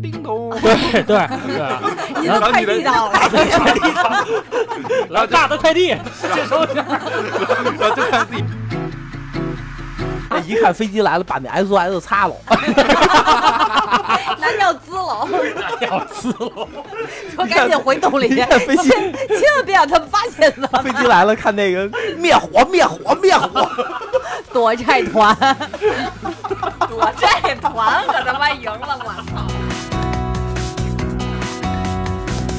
叮咚，对对对，你的快递到了，来大的快递，接收一下。然后就看自己一看飞机来了，把那 SOS 擦了。那尿滋了，要滋了！说赶紧回洞里去，一看飞机千千万别让他们发现咱飞。机来了，看那个灭火灭火灭火。躲债团，躲债团可他妈赢了，我操！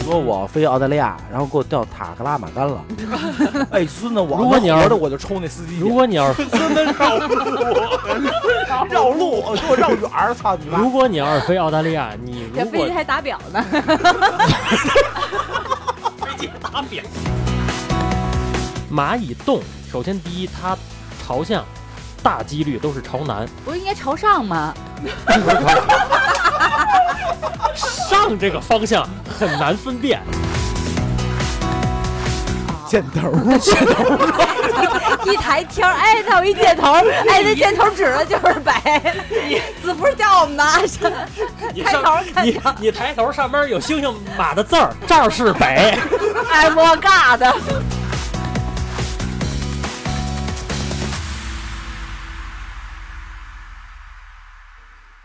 说我飞澳大利亚，然后给我调塔克拉玛干了。哎，孙子，我如果你要是我就抽那司机。如果你要是 孙子绕路，绕路，给我绕远儿，操你妈！如果你要是飞澳大利亚，你如果这飞机还打表呢，蚂蚁洞，首先第一，它朝向大几率都是朝南，不是应该朝上吗？上这个方向很难分辨。箭头，箭 头一抬天儿，哎，它有一箭头，哎，那箭头指的就是北。子福叫我们拿上，你抬头上你你抬头上面有星星马的字儿，这儿是北。哎，我尬的。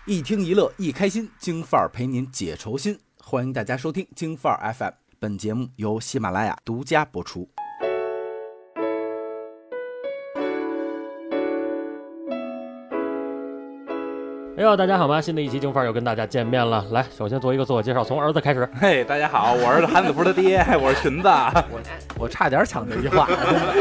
一听一乐一开心，京范儿陪您解愁心。欢迎大家收听京范儿 FM，本节目由喜马拉雅独家播出。哎呦，大家好吗？新的一期京范儿又跟大家见面了。来，首先做一个自我介绍，从儿子开始。嘿，大家好，我是韩子福的爹，我是裙子。我差点抢这句话。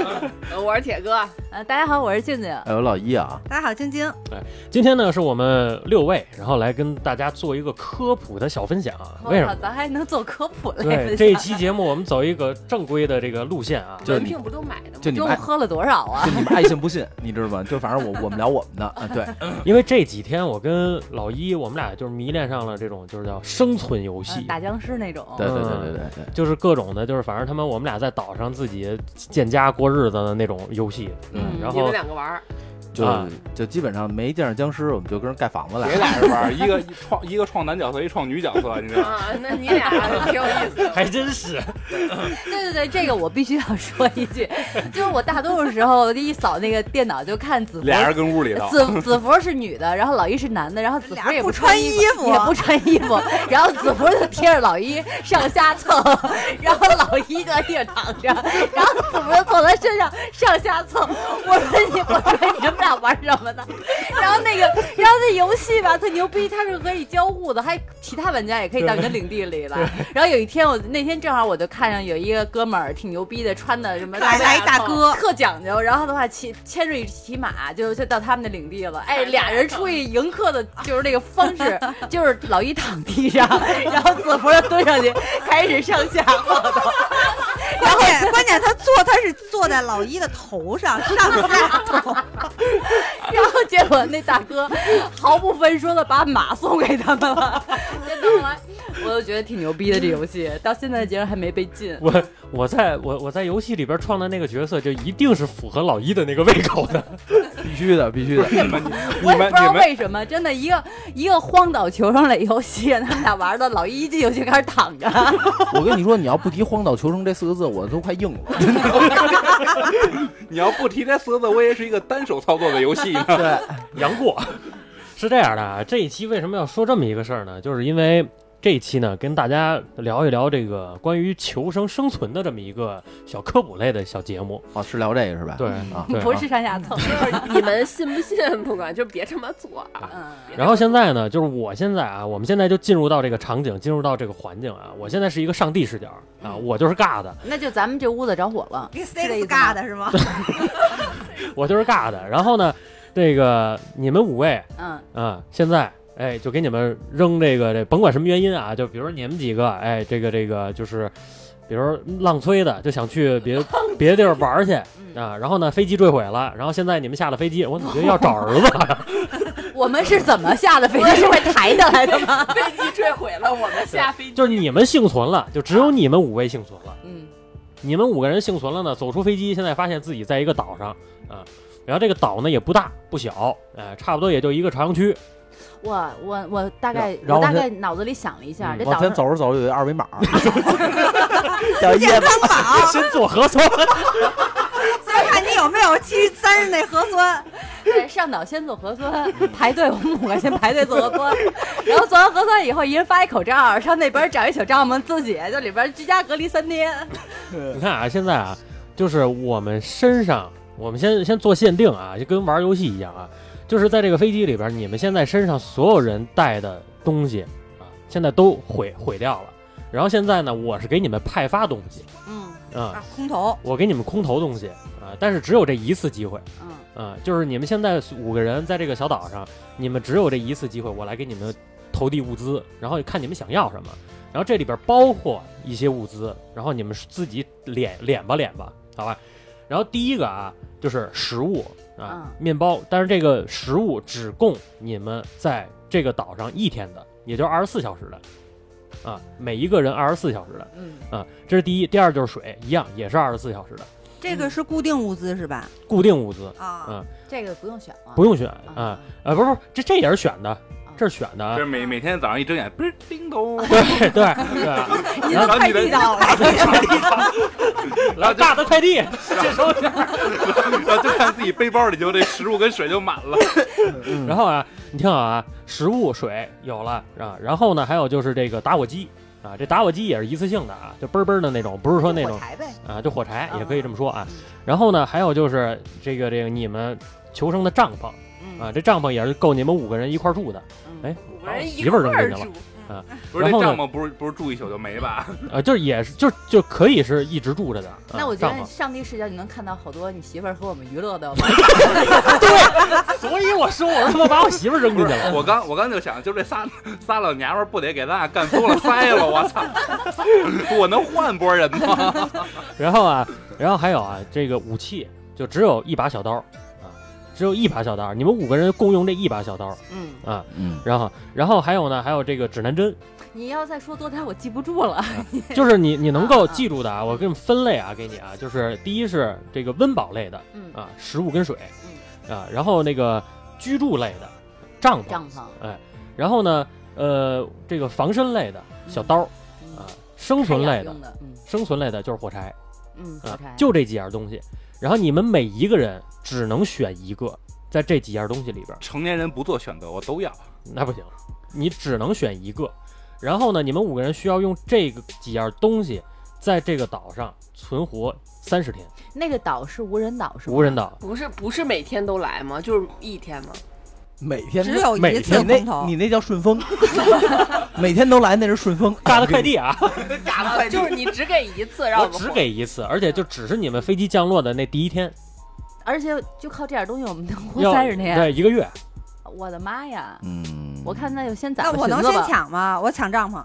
我是铁哥，呃，大家好，我是静静。哎我，老一啊，大家好，晶晶。哎今天呢是我们六位，然后来跟大家做一个科普的小分享。为什么？咱还能做科普类对，这一？期节目我们走一个正规的这个路线啊。就是你门票不都买的吗？就你们爱，中午喝了多少啊就？你们爱信不信，你知道吗？就反正我我们聊我们的啊，对，因为这几天我跟老一，我们俩就是迷恋上了这种就是叫生存游戏，打僵尸那种。对对对对对对。就是各种的，就是反正他们我们俩在岛上自己建家过日子的那种游戏。嗯你们然后两个玩儿，就啊就基本上没见着僵尸，我们就跟人盖房子来别了。俩人玩儿，一个创一个创男角色，一创女角色，你知道吗？啊，那你俩挺有意思的。还真是，对对对，这个我必须要说一句，就是我大多数时候一扫那个电脑就看子服。俩人跟屋里头，子子服是女的，然后老一是男的，然后子服也不穿穿衣服也不穿衣服，然后子服就贴着老一上下蹭，然后老一就在地上躺着，然后子服就坐他身上上下蹭。我说你，我说你们俩玩什么呢？然后那个，然后那游戏吧特牛逼，它是可以交互的，还其他玩家也可以到你的领地里来。然后有一天我那天正好我就看上有一个哥们儿挺牛逼的，穿的什么来来大哥特讲究。然后的话骑牵着一匹马就就到他们的领地了。哎，俩人出去迎客的就是那个方式，就是老一躺地上，然后子福就蹲上去开始上下晃动。关键关键他坐他是坐在老一的头上 然后结果那大哥毫不分说的把马送给他们了，我都觉得挺牛逼的这游戏，到现在竟然还没被禁。我我在我我在游戏里边创的那个角色，就一定是符合老一的那个胃口的。必须的，必须的。你们我也不知道你们你们为什么，真的一个一个荒岛求生类游戏，他们俩玩的，老一一进游戏开始躺着。我跟你说，你要不提“荒岛求生”这四个字，我都快硬了。你要不提这四个字，我也是一个单手操作的游戏呢。对，杨过是这样的啊，这一期为什么要说这么一个事儿呢？就是因为这一期呢，跟大家聊一聊这个关于求生生存的这么一个小科普类的小节目。哦，是聊这个是吧？对啊，对不是上下层。就 是你们信不信不管，就别这么做啊。嗯，然后现在呢，就是我现在啊，我们现在就进入到这个场景，进入到这个环境啊，我现在是一个上帝视角啊，我就是尬的，那就咱们这屋子着火了，给是这意 six 思吗嘎的是吗？我就是尬的。然后呢，这个你们五位嗯，啊，现在哎，就给你们扔这个这，甭管什么原因啊，就比如说你们几个，哎，这个这个就是，比如浪催的就想去别 别的地儿玩去嗯啊，然后呢飞机坠毁了，然后现在你们下了飞机，我怎么觉得要找儿子？我们是怎么下的飞机？是会抬下来的吗？飞机坠毁了，我们下飞机。就是你们幸存了，就只有你们五位幸存了。嗯，你们五个人幸存了呢，走出飞机，现在发现自己在一个岛上啊，然后这个岛呢也不大不小，哎，差不多也就一个朝阳区。我我我大概然后我大概脑子里想了一下，嗯这岛上往前走着走有一个二维码，叫椰子。先做核酸，先看你有没有七三日内核酸。对上岛先做核酸，排队我们五个先排队做核酸，然后做完核酸以后，一人发一口罩，上那边找一小帐篷自己就里边居家隔离三天。你看啊，现在啊，就是我们身上，我们先先做限定啊，就跟玩游戏一样啊，就是在这个飞机里边，你们现在身上所有人带的东西啊，现在都毁毁掉了。然后现在呢，我是给你们派发东西嗯啊，啊，空投，我给你们空投东西啊，但是只有这一次机会嗯，啊，就是你们现在五个人在这个小岛上，你们只有这一次机会，我来给你们投递物资，然后看你们想要什么。然后这里边包括一些物资，然后你们自己敛敛吧敛吧，好吧。然后第一个啊，就是食物啊，嗯。面包，但是这个食物只供你们在这个岛上一天的，也就是二十四小时的，啊，每一个人二十四小时的，嗯，啊，这是第一。第二就是水，一样也是二十四小时的，这个是固定物资是吧？固定物资，啊，嗯，这个不用选了，不用选啊，啊，不是不是，这这也是选的，这是选的啊。就是，每每天早上一睁眼，不是叮咚，对对。对，然后你的，到了，然后大的快递，这时候，然后就看自己背包里就这食物跟水就满了。然后啊，你听好啊，食物、水有了啊，然后呢，还有就是这个打火机啊，这打火机也是一次性的啊，就嘣嘣的那种，不是说那种啊，就火柴也可以这么说啊。嗯。然后呢，还有就是这个这个你们求生的帐篷嗯啊，这帐篷也是够你们五个人一块住的。嗯哎，五个人一媳妇儿扔进去了住，不是这帐篷不是不是住一宿就没吧？啊，就是也是就就可以是一直住着的。啊那我觉，得上帝视角你能看到好多你媳妇儿和我们娱乐的 对所以我说我他妈把我媳妇儿扔进去了。我刚我刚就想，就这仨仨老娘们儿不得给咱俩干疯了 塞了？我操！我能换波人吗？然后啊，然后还有啊，这个武器就只有一把小刀啊，只有一把小刀，你们五个人共用这一把小刀嗯，啊。嗯，然后，然后还有呢，还有这个指南针，你要再说多点，我记不住了。就是你你能够记住的啊，我给你们分类啊，给你啊，就是第一是这个温饱类的嗯，啊，食物跟水嗯。啊，然后那个居住类的帐篷，帐篷，哎然后呢，呃，这个防身类的小刀嗯。啊，生存类的生存类的就是火柴嗯，火啊柴，，就这几样东西。然后你们每一个人只能选一个，在这几样东西里边，成年人不做选择，我都要。那不行，你只能选一个。然后呢，你们五个人需要用这个几样东西，在这个岛上存活三十天，那个岛是无人岛是吗？无人岛。不是不是每天都来吗？就是一天吗？每天只有一次你那空投你。那叫顺丰，每天都来那是顺丰大的快递啊，就是你只给一次，让我只给一次，而且就只是你们飞机降落的那第一天，而且就靠这点东西，我们能活要三十天。对，一个月。我的妈呀！嗯，我看那就先攒那我能先。抢吗？我抢帐篷。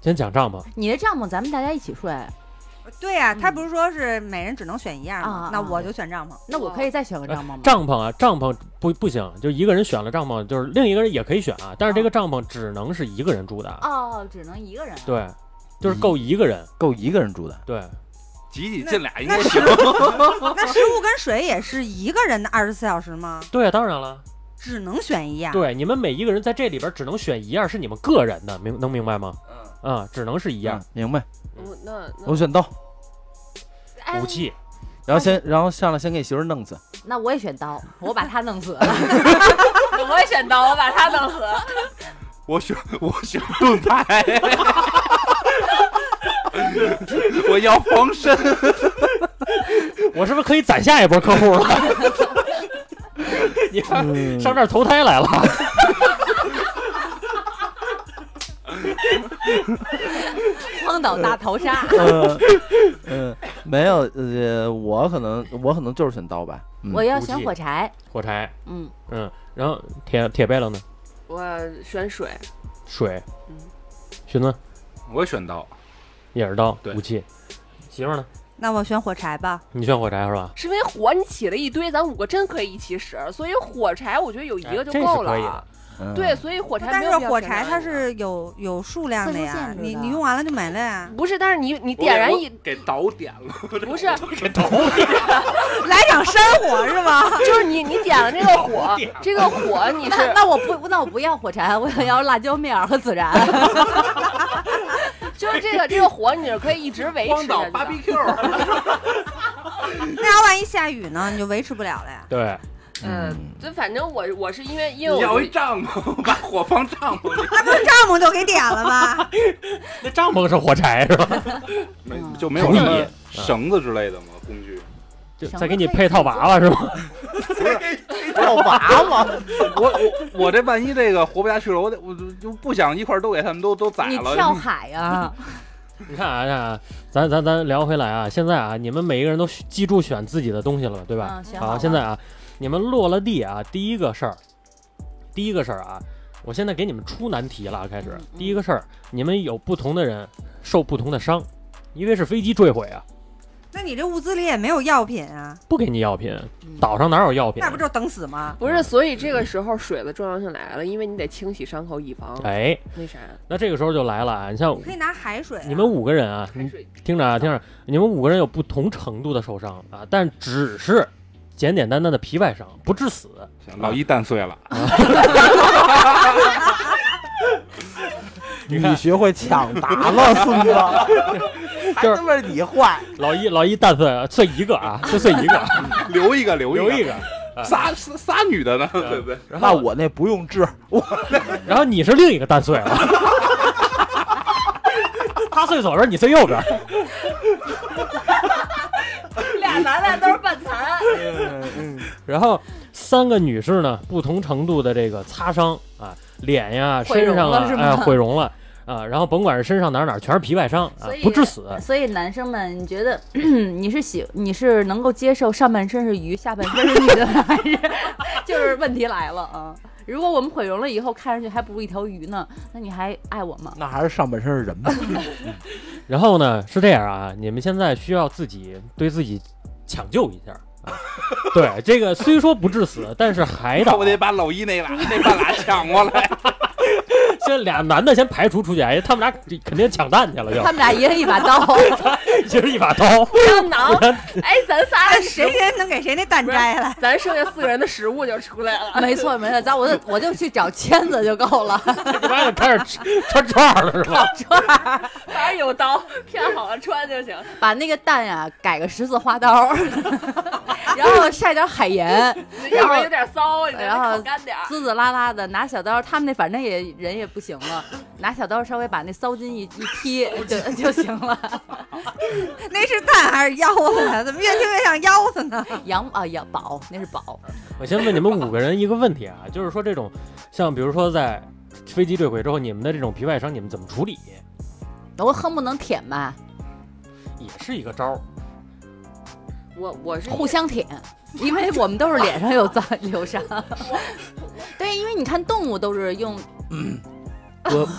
先抢帐篷，你的帐篷咱们大家一起睡，对呀、他嗯不是说是每人只能选一样吗？那我就选帐篷。那我可以再选个帐篷吗？帐篷啊，帐篷不不行，就一个人选了帐篷，就是另一个人也可以选啊，但是这个帐篷只能是一个人住的啊，哦，只能一个人。对，就是够一个人，够一个人住的，对，挤挤进俩应该行。那食物跟水也是一个人的二十四小时吗？对啊，当然了，只能选一样。对，你们每一个人在这里边只能选一样是你们个人的，明能明白吗？嗯啊、只能是一样嗯，明白？我那我选刀，哎武器，然后先然后上来先给媳妇儿弄死，那我也选刀，我把他弄死。了我也选刀，我把他弄死。我选我选盾牌，我要防身。我是不是可以攒下一波客户了？你看嗯上这儿投胎来了，荒岛大逃杀。嗯嗯，没有呃，我可能我可能就是选刀吧，嗯我要选火柴。火柴，嗯，嗯，然后铁铁背了呢？我选水，水嗯，寻子我选刀，也是刀，对武器。媳妇呢？那我选火柴吧。你选火柴是吧？是因为火你起了一堆，咱五个真可以一起使，所以火柴我觉得有一个就够了。对，所以火柴但没有是火柴它是有有数量的呀，你你用完了就没了呀。不是，但是你你点燃一给导点了，不是给导点，来场山火是吗？就是你你点了这个火，这个火你那是那我不那我不要火柴，我想要辣椒面儿和孜然。就是这个这个火你是可以一直维持的。BBQ，那要万一下雨呢，你就维持不了了呀。对，嗯，就反正我我是因为因为我一帐篷，把火放帐篷里，那不是帐篷都给点了吗？那帐篷是火柴是吧？没嗯就没有什么绳子之类的吗？工具？就再给你配套娃娃是吗？套娃娃，我我我这万一这个活不下去了，我得我就就不想一块儿都给他们都都宰你了。跳海呀、你看啊，看啊，咱咱咱聊回来啊，现在啊，你们每一个人都记住选自己的东西了，对吧？好，嗯选好现在啊，你们落了地啊，第一个事儿，第一个事儿啊，我现在给你们出难题了啊，开始第一个事儿，你们有不同的人受不同的伤，因为是飞机坠毁啊，那你这物资里也没有药品啊，不给你药品，嗯岛上哪有药品那？不就等死吗？不是，所以这个时候水的重要性来了，因为你得清洗伤口，以防哎，那啥那这个时候就来了啊，你像你可以拿海水啊。你们五个人啊，你海水。听着啊，听着，你们五个人有不同程度的受伤啊，但只是简简单单的皮外伤，不致死。行老一蛋碎了，你学会抢答了，孙子，还他妈你坏，老一老一蛋碎碎一个啊，就碎一个，留一个留留一个，仨仨仨女的呢，对不对？那我那不用治，我然后你是另一个蛋碎了，他碎左边，你碎右边。俩男的都是半残。然后三个女士呢，不同程度的这个擦伤啊，脸呀、身上啊，哎，毁容了啊。然后甭管是身上哪哪，全是皮外伤啊不致死。所以男生们，你觉得 你是喜你是能够接受上半身是鱼，下半身是女的，还是 就是问题来了啊？如果我们毁容了以后，看上去还不如一条鱼呢，那你还爱我吗？那还是上半身是人吧？然后呢，是这样啊，你们现在需要自己对自己抢救一下啊。对，这个虽说不致死，但是还得 我得把老一那俩那半拉抢过来。先俩男的先排除出去，哎，他们俩肯定抢蛋去了，就他们俩一人一把刀，一人一把刀。胶囊，哎，咱仨谁先能给谁那蛋摘下来？咱剩下四个人的食物就出来了。没错没错，咱我就我就去找签子就够了。这帮就开始穿串了，是吧？串反正有刀，片好了穿就行。把那个蛋呀改个十字花刀，然后晒点海盐，要不然有点骚，你得然后干点。滋滋啦啦的拿小刀，他们那反正也人也不行了，拿小刀稍微把那骚筋一一劈 就 就行了。那是蛋还是腰子呀？怎么越听越像腰子呢？羊啊羊宝那是宝，我先问你们五个人一个问题啊，就是说这种像比如说在飞机坠毁之后，你们的这种皮外伤你们怎么处理？我恨不能舔吧，也是一个招儿。我我是互相舔，因为我们都是脸上有脏留伤。对，因为你看动物都是用，我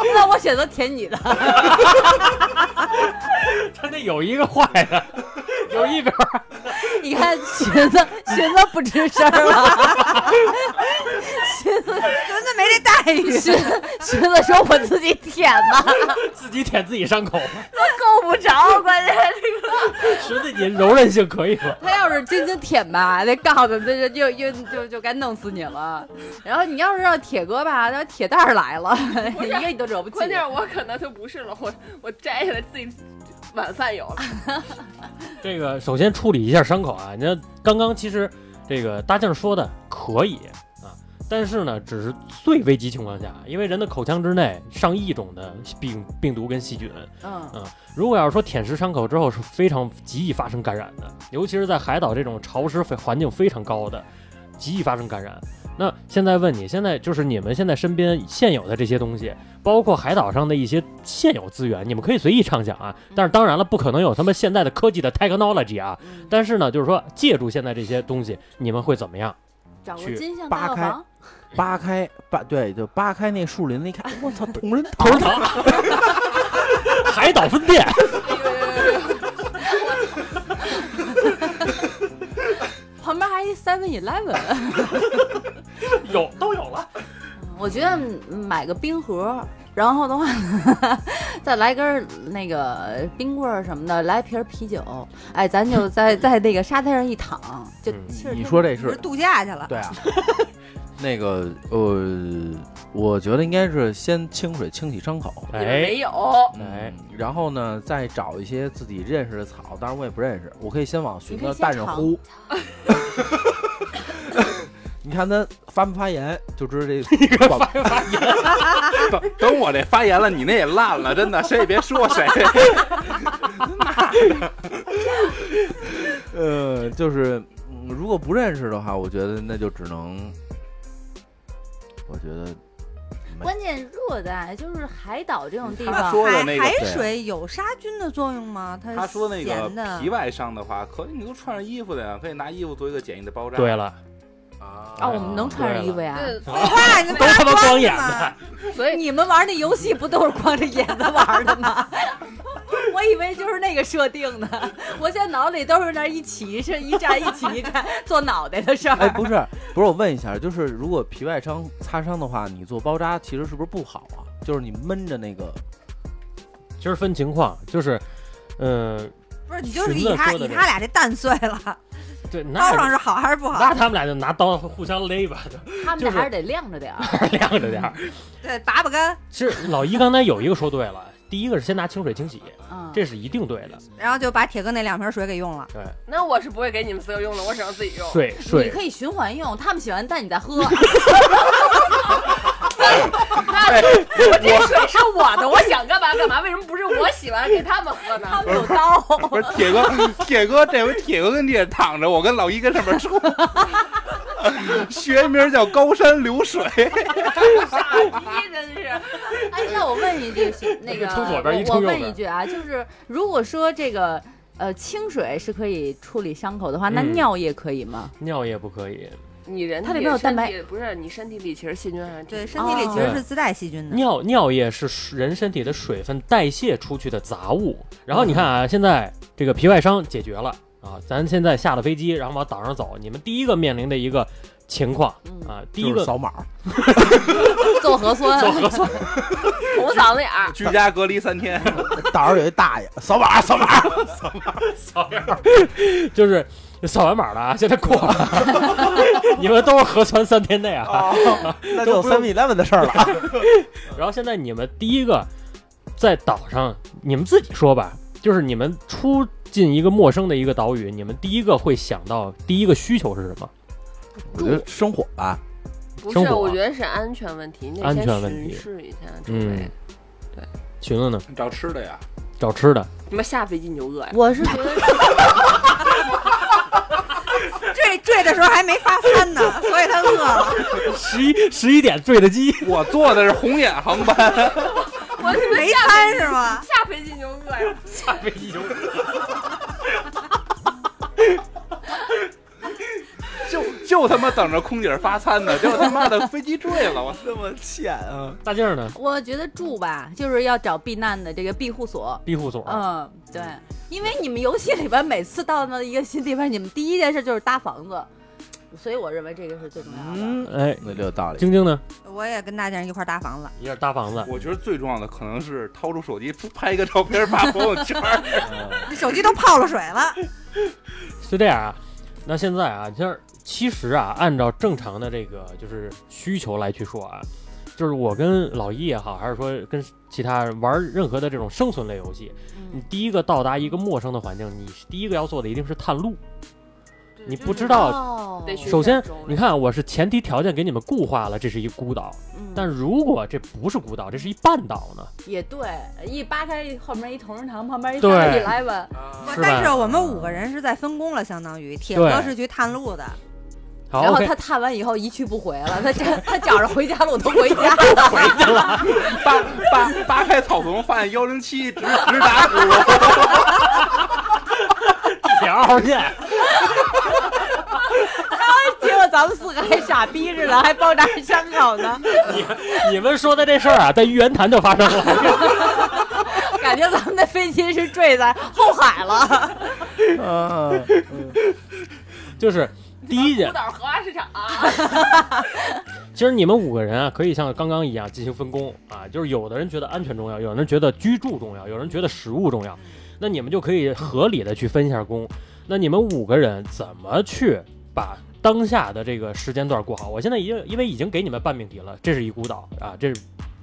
那我选择舔你的。他那有一个坏的，有一边儿你看裙子，裙子不吱声了。裙子，寻子没这待遇。裙裙子说：“我自己舔吧，自己舔自己伤口，够不着，关键这个。池子你柔韧性可以吗？他要是轻轻舔吧，那杠子这就又又就就该弄死你了。然后你要是让铁哥吧，那铁蛋儿来了，一个你都惹不起。关键我可能就不是了，我我摘下来自己晚饭有了。这个首先处理一下伤口啊，你看刚刚其实这个大静说的可以啊，但是呢，只是最危急情况下，因为人的口腔之内上亿种的病病毒跟细菌，嗯，如果要是说舔舐伤口之后是非常极易发生感染的，尤其是在海岛这种潮湿环境非常高的，极易发生感染。那现在问你，现在就是你们现在身边现有的这些东西，包括海岛上的一些现有资源，你们可以随意畅想啊。但是当然了，不可能有他们现在的科技的 technology 啊。嗯但是呢，就是说借助现在这些东西，你们会怎么样？找个去金像扒开大药房，扒开扒对，就扒开那树林子一看，我操，同仁头堂，糖，海岛分店，旁边还一 Seven Eleven，有都有了。我觉得买个冰盒，然后的话呢，再来根儿那个冰棍儿什么的，来瓶啤酒，哎，咱就在在那个沙滩上一躺，就嗯。气儿你说这是是度假去了，对啊，那个呃，我觉得应该是先清水清洗伤口，没有，哎嗯，然后呢再找一些自己认识的草，当然我也不认识，我可以先往寻子你可以先尝蛋上呼。你看它发没发炎，就知道这 广 等等我这发言了，你那也烂了，真的，谁也别说谁。呃，就是、嗯、如果不认识的话，我觉得那就只能，我觉得关键热带就是海岛这种地方，说的那个海对水有杀菌的作用吗？它他说那个咸的皮外伤的话，可以你都穿上衣服的呀，可以拿衣服做一个简易的包扎。对了，啊啊，我们能穿上衣服呀？对，废话，你都他妈光眼的的，所以你们玩那游戏不都是光着眼子玩的吗？我以为就是那个设定呢，我现在脑子里都是那一起是一站一起一站做脑袋的事儿。哎，不是，不是，我问一下，就是如果皮外伤擦伤的话，你做包扎其实是不是不好啊？就是你闷着那个，其实分情况，就是，呃，不是你就是以他以他俩这蛋碎了，对，包那上是好还是不好那？他们俩就拿刀互相勒吧，他们就是俩还是得晾着点儿。晾着点儿。对，拔拔干，其实老一刚才有一个说对了，第一个是先拿清水清洗，嗯，这是一定对的。然后就把铁哥那两瓶水给用了。对，那我是不会给你们四个用的，我只能自己用。你水水可以循环用，他们洗完蛋你再喝。我这水是我的，我想干嘛干嘛，为什么不是我洗完给他们喝呢？他们有刀。不是铁哥，铁哥这回铁哥跟地下躺着，我跟老一跟上面冲。学名叫高山流水，傻逼，真是。哎，那我问一句，那个冲左边一我问一句啊，就是如果说这个呃清水是可以处理伤口的话，那嗯尿液可以吗？尿液不可以，你人它里面有蛋白不是你身体里其实细菌还是对，身体里其实是自带细菌的。尿尿液是人身体的水分代谢出去的杂物。然后你看啊，现在这个皮外伤解决了啊，咱现在下了飞机，然后往岛上走，你们第一个面临的一个情况嗯，啊，第一个扫码，做核酸，做核酸，捅嗓子眼儿。居家隔离三天。岛上有一大爷扫码扫码，扫码，扫码，就是扫完码了啊，现在过了，你们都是核酸三天内啊。那就 Seven Eleven 的事儿了。然后现在你们第一个在岛上，你们自己说吧，就是你们出进一个陌生的一个岛屿，你们第一个会想到第一个需求是什么？我觉得生火吧，不是，我觉得是安全问题，你得安先全问题巡视一下周嗯对。寻思呢？找吃的呀，找吃的，他妈下飞机你就饿呀？我是觉得 坠坠的时候还没发餐呢，所以他饿了。十一十一点坠的机，我坐的是红眼航班，我是没餐是吗？下飞机你就饿呀？下飞机就就 就他妈等着空姐发餐呢，结果他妈的飞机坠了，我这么欠啊！大劲儿呢？我觉得住吧，就是要找避难的这个庇护所。庇护所，嗯，对，因为你们游戏里边每次到那一个新地方，你们第一件事就是搭房子，所以我认为这个是最重要的。嗯，哎，那这有道理。晶晶呢？我也跟大家人一块搭房子。一块搭房子，我觉得最重要的可能是掏出手机拍一个照片发朋友圈 手机都泡了水了，是这样啊。那现在啊，就是其实啊，按照正常的这个就是需求来去说啊，就是我跟老一也好，还是说跟其他人玩任何的这种生存类游戏，你嗯，第一个到达一个陌生的环境，你第一个要做的一定是探路。你不知道，首先你看我是前提条件给你们固化了，这是一孤岛。嗯但如果这不是孤岛，这是一半岛呢？也对，一扒开后面一同仁堂，旁边一对 Seven Eleven，但是我们五个人是在分工了，相当于铁哥是去探路的，然后他探完以后一去不回了，他这他觉着回家了，我都回家了。回去了。扒扒扒开草丛，发现幺零七直直达 鼓楼。铁二号线，结果咱们四个还傻逼似的，还包扎伤口呢，你你们说的这事儿啊，在玉渊潭就发生了。感觉咱们的飞机是坠在后海了。嗯，就是第一件孤，岛荷花市场啊，其实你们五个人啊，可以像刚刚一样进行分工啊，就是有的人觉得安全重要，有人觉得居住重要，有人觉得食物重要，那你们就可以合理的去分一下工。那你们五个人怎么去把当下的这个时间段过好？我现在已经因为已经给你们半命题了，这是一孤岛啊，这是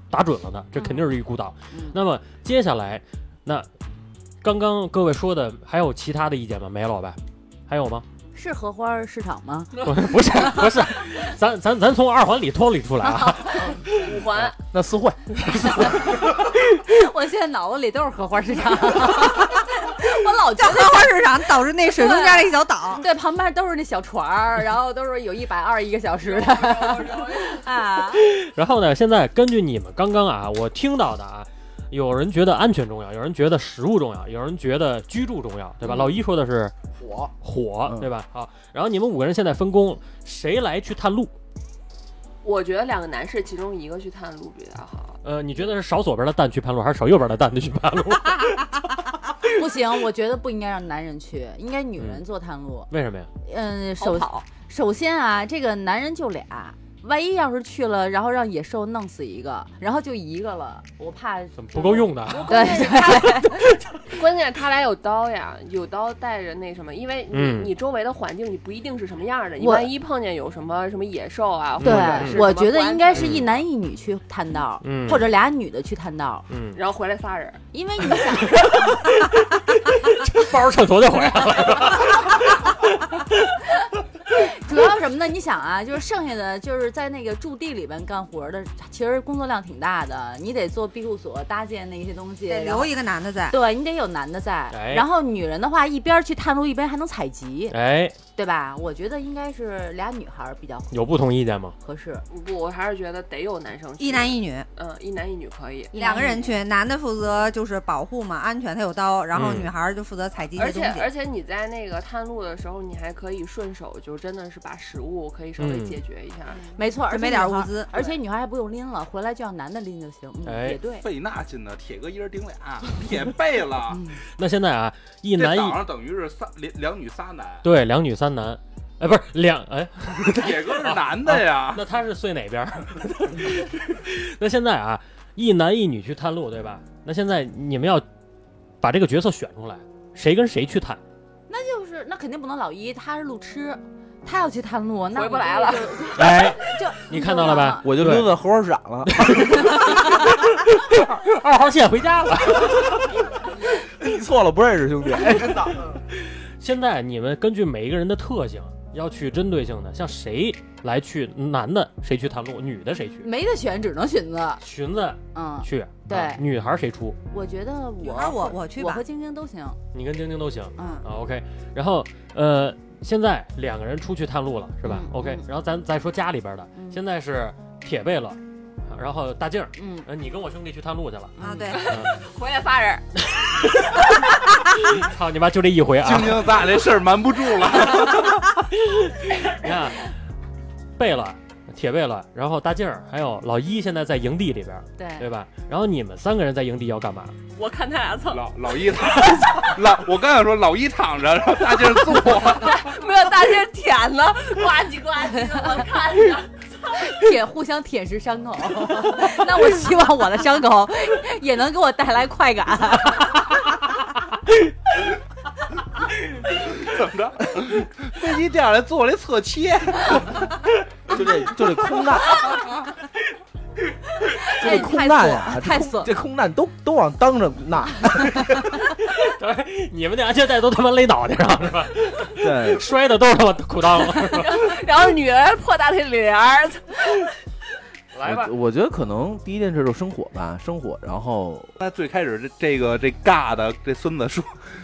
打准了的，这肯定是一孤岛。嗯那么接下来，那刚刚各位说的还有其他的意见吗？没了吧？还有吗？是荷花市场吗？不 不是不是，咱咱咱从二环里脱离出来啊！五环那四惠 我现在脑子里都是荷花市场，我老叫荷花市场，导致那水中间一小岛。对旁边都是那小船儿，然后都是有一百二一个小时的啊。然后呢，现在根据你们刚刚啊，我听到的啊，有人觉得安全重要，有人觉得食物重要，有人觉得居住重要，对吧？嗯老一说的是火，火，嗯对吧？好，然后你们五个人现在分工，谁来去探路？我觉得两个男士其中一个去探路比较好。呃，你觉得是少左边的蛋去探路，还是少右边的蛋去探路？不行，我觉得不应该让男人去，应该女人做探路。为什么呀？嗯，首，首先啊，这个男人就俩，万一要是去了，然后让野兽弄死一个，然后就一个了，我怕怎么不够用的？对对，关键他俩有刀呀，有刀带着那什么，因为你、嗯。你周围的环境你不一定是什么样的，你万一碰见有什么什么野兽啊，或对者是，我觉得应该是一男一女去探道，嗯。或者俩女的去探道，嗯，然后回来仨人，因为你想，包上头就回来了。主要什么呢？你想啊，就是剩下的就是在那个驻地里边干活的，其实工作量挺大的，你得做庇护所、搭建那些东西，得留一个男的在，对你得有男的在，哎。然后女人的话一边去探路一边还能采集，哎，对吧？我觉得应该是俩女孩比较有不同意见吗？合适。不，我还是觉得得有男生去，一男一女，嗯，一男一女可以。两个人去，男的负责就是保护嘛，安全，他有刀，然后嗯女孩就负责采集一而且。而且你在那个探路的时候，你还可以顺手就真的是把食物可以稍微嗯解决一下。没错，准备点物资而且女孩还不用拎了，回来就让男的拎就行。嗯，哎也对。费那劲呢，铁哥一人顶俩，铁背了。嗯，那现在啊，一男一这岛上等于是三两两女仨男，对两女三男，哎，不是两哎，铁哥是男的呀。那他是睡哪边？那现在啊，一男一女去探路，对吧？那现在你们要把这个角色选出来，谁跟谁去探？那就是那肯定不能老一，他是路痴，他要去探路，那回不来了。哎，就你看到了吧？我就溜到荷花市场了。二号线回家了。你错了，不认识兄弟。哎，真的。现在你们根据每一个人的特性，要去针对性的，像谁来去男的谁去探路，女的谁去？没得选，只能寻子。寻子嗯，去，对啊女孩谁出？我觉得我女孩儿我我去吧我和晶晶都行。你跟晶晶都行嗯，啊。OK，然后呃，现在两个人出去探路了，是吧嗯？OK，嗯然后咱再说家里边的，嗯现在是铁贝勒，然后大静儿，嗯，呃，你跟我兄弟去探路去了。啊，对，嗯回来仨人，操你妈，就这一回啊！晶晶，咱俩这事儿瞒不住了。你看，贝勒、铁贝勒，然后大静儿，还有老一，现在在营地里边，对对，吧？然后你们三个人在营地要干嘛？我看他俩蹭，老老一躺，老我刚想说老一躺着，然后大静坐。没有大静舔了，呱唧呱唧的，我看着。舔互相舔舐伤口。那我希望我的伤口也能给我带来快感。怎么着？飞机掉下来做了一侧切，就这就这空难，就 这空难呀，损太损这空难都都往当着纳。你们那安全带都他妈勒脑袋上是吧？对，摔的都是他妈裤裆了。然后女人破大腿帘儿，来吧我，我觉得可能第一件事就是生火吧，生火，然后那最开始这这个这尬的这孙子说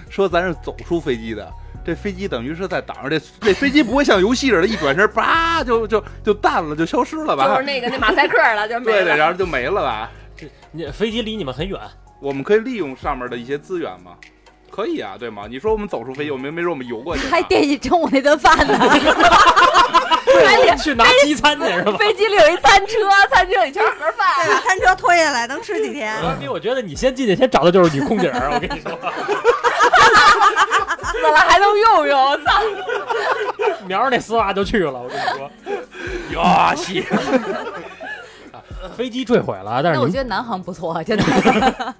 说咱是走出飞机的，这飞机等于是在岛上，这这飞机不会像游戏似的，一转身叭就就就淡了，就消失了吧？就是那个那马赛克了，就没了对对，然后就没了吧？你飞机离你们很远，我们可以利用上面的一些资源吗？可以啊，对吗？你说我们走出飞机，我们没说我们游过去呢，还惦记中午那顿饭呢。去拿机餐去是吧？飞机里有一餐车，餐车里全是盒对，饭。把餐车拖下来能吃几天？我觉得你先进去，先找的就是女空姐儿。我跟你说，死了还能用用，我操！瞄着那丝袜就去了。我跟你说，哟西，飞机坠毁了，但是那我觉得南航不错，真的。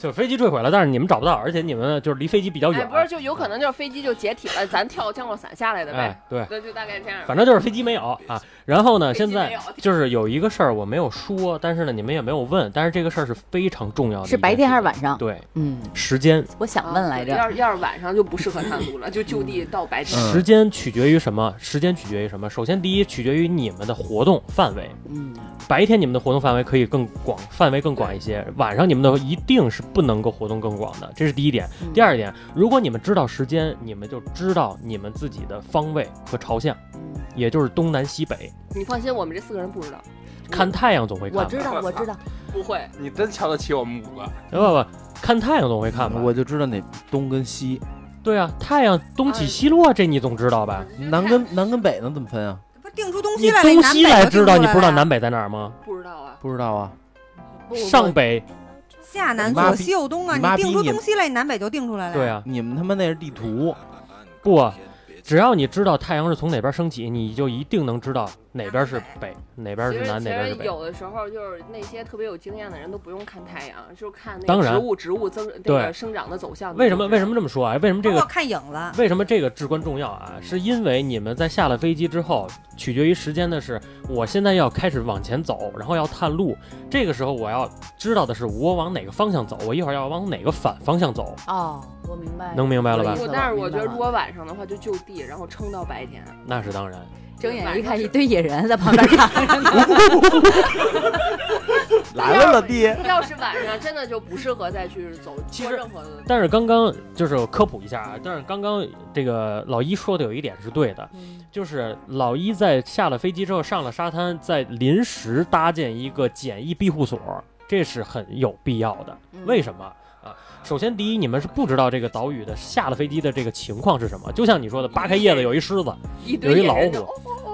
就飞机坠毁了，但是你们找不到，而且你们就是离飞机比较哎，远。不是，就有可能就是飞机就解体了，咱跳降落伞下来的呗哎。，对，对，就大概这样。反正就是飞机没有啊。然后呢，现在就是有一个事儿我没有说，但是呢你们也没有问，但是这个事儿是非常重要的。是白天还是？晚上？对，嗯，时间我想问来着。要是要是晚上就不适合探路了，就就地到白天。嗯 时间取决于什么？时间取决于什么？首先，第一取决于你们的活动范围。嗯，白天你们的活动范围可以更广，范围更广一些。晚上你们的一定是不能够活动更广的，这是第一点。嗯第二点，如果你们知道时间，你们就知道你们自己的方位和朝向，嗯也就是东南西北。你放心，我们这四个人不知道，看太阳总会看吧，我知道，我知道。不会。你真瞧得起我们五个？不不不，看太阳总会看吧？我就知道哪东跟西，对啊，太阳东起西落，这你总知道吧？南跟南跟北能怎么分啊？不定出东你西来，东西来知道，你不知道南南北在哪儿吗？不知道啊，不知道啊，上北，下南左西右东啊，你定出东西来，南北就定出来了。对，啊，你们他妈那是地图，不啊，只要你知道太阳是从哪边升起，你就一定能知道哪边是北，哪边是南，其哪边是北。实有的时候就是那些特别有经验的人都不用看太阳，就是看那当然个植物植物增那对个生长的走向。为什么为什么？这么说啊？为什么这个看影子。为什么这个至关重要啊？是因为你们在下了飞机之后，取决于时间的是，我现在要开始往前走，然后要探路。这个时候我要知道的是，我往哪个方向走，我一会儿要往哪个反方向走。哦，我明白。能明白了吧但是我觉得如果晚上的话，就就地，然后撑到白天。那是当然。睁眼一看，一堆野人在旁边看。来了老弟，要是晚上，真的就不适合再去走其实做任何的。但是刚刚就是我科普一下啊，但是刚刚这个老一说的有一点是对的，嗯就是老一在下了飞机之后上了沙滩，在临时搭建一个简易庇护所，这是很有必要的。嗯为什么啊？首先，第一，你们是不知道这个岛屿的下了飞机的这个情况是什么，就像你说的，扒开叶子有一狮子，一有一老虎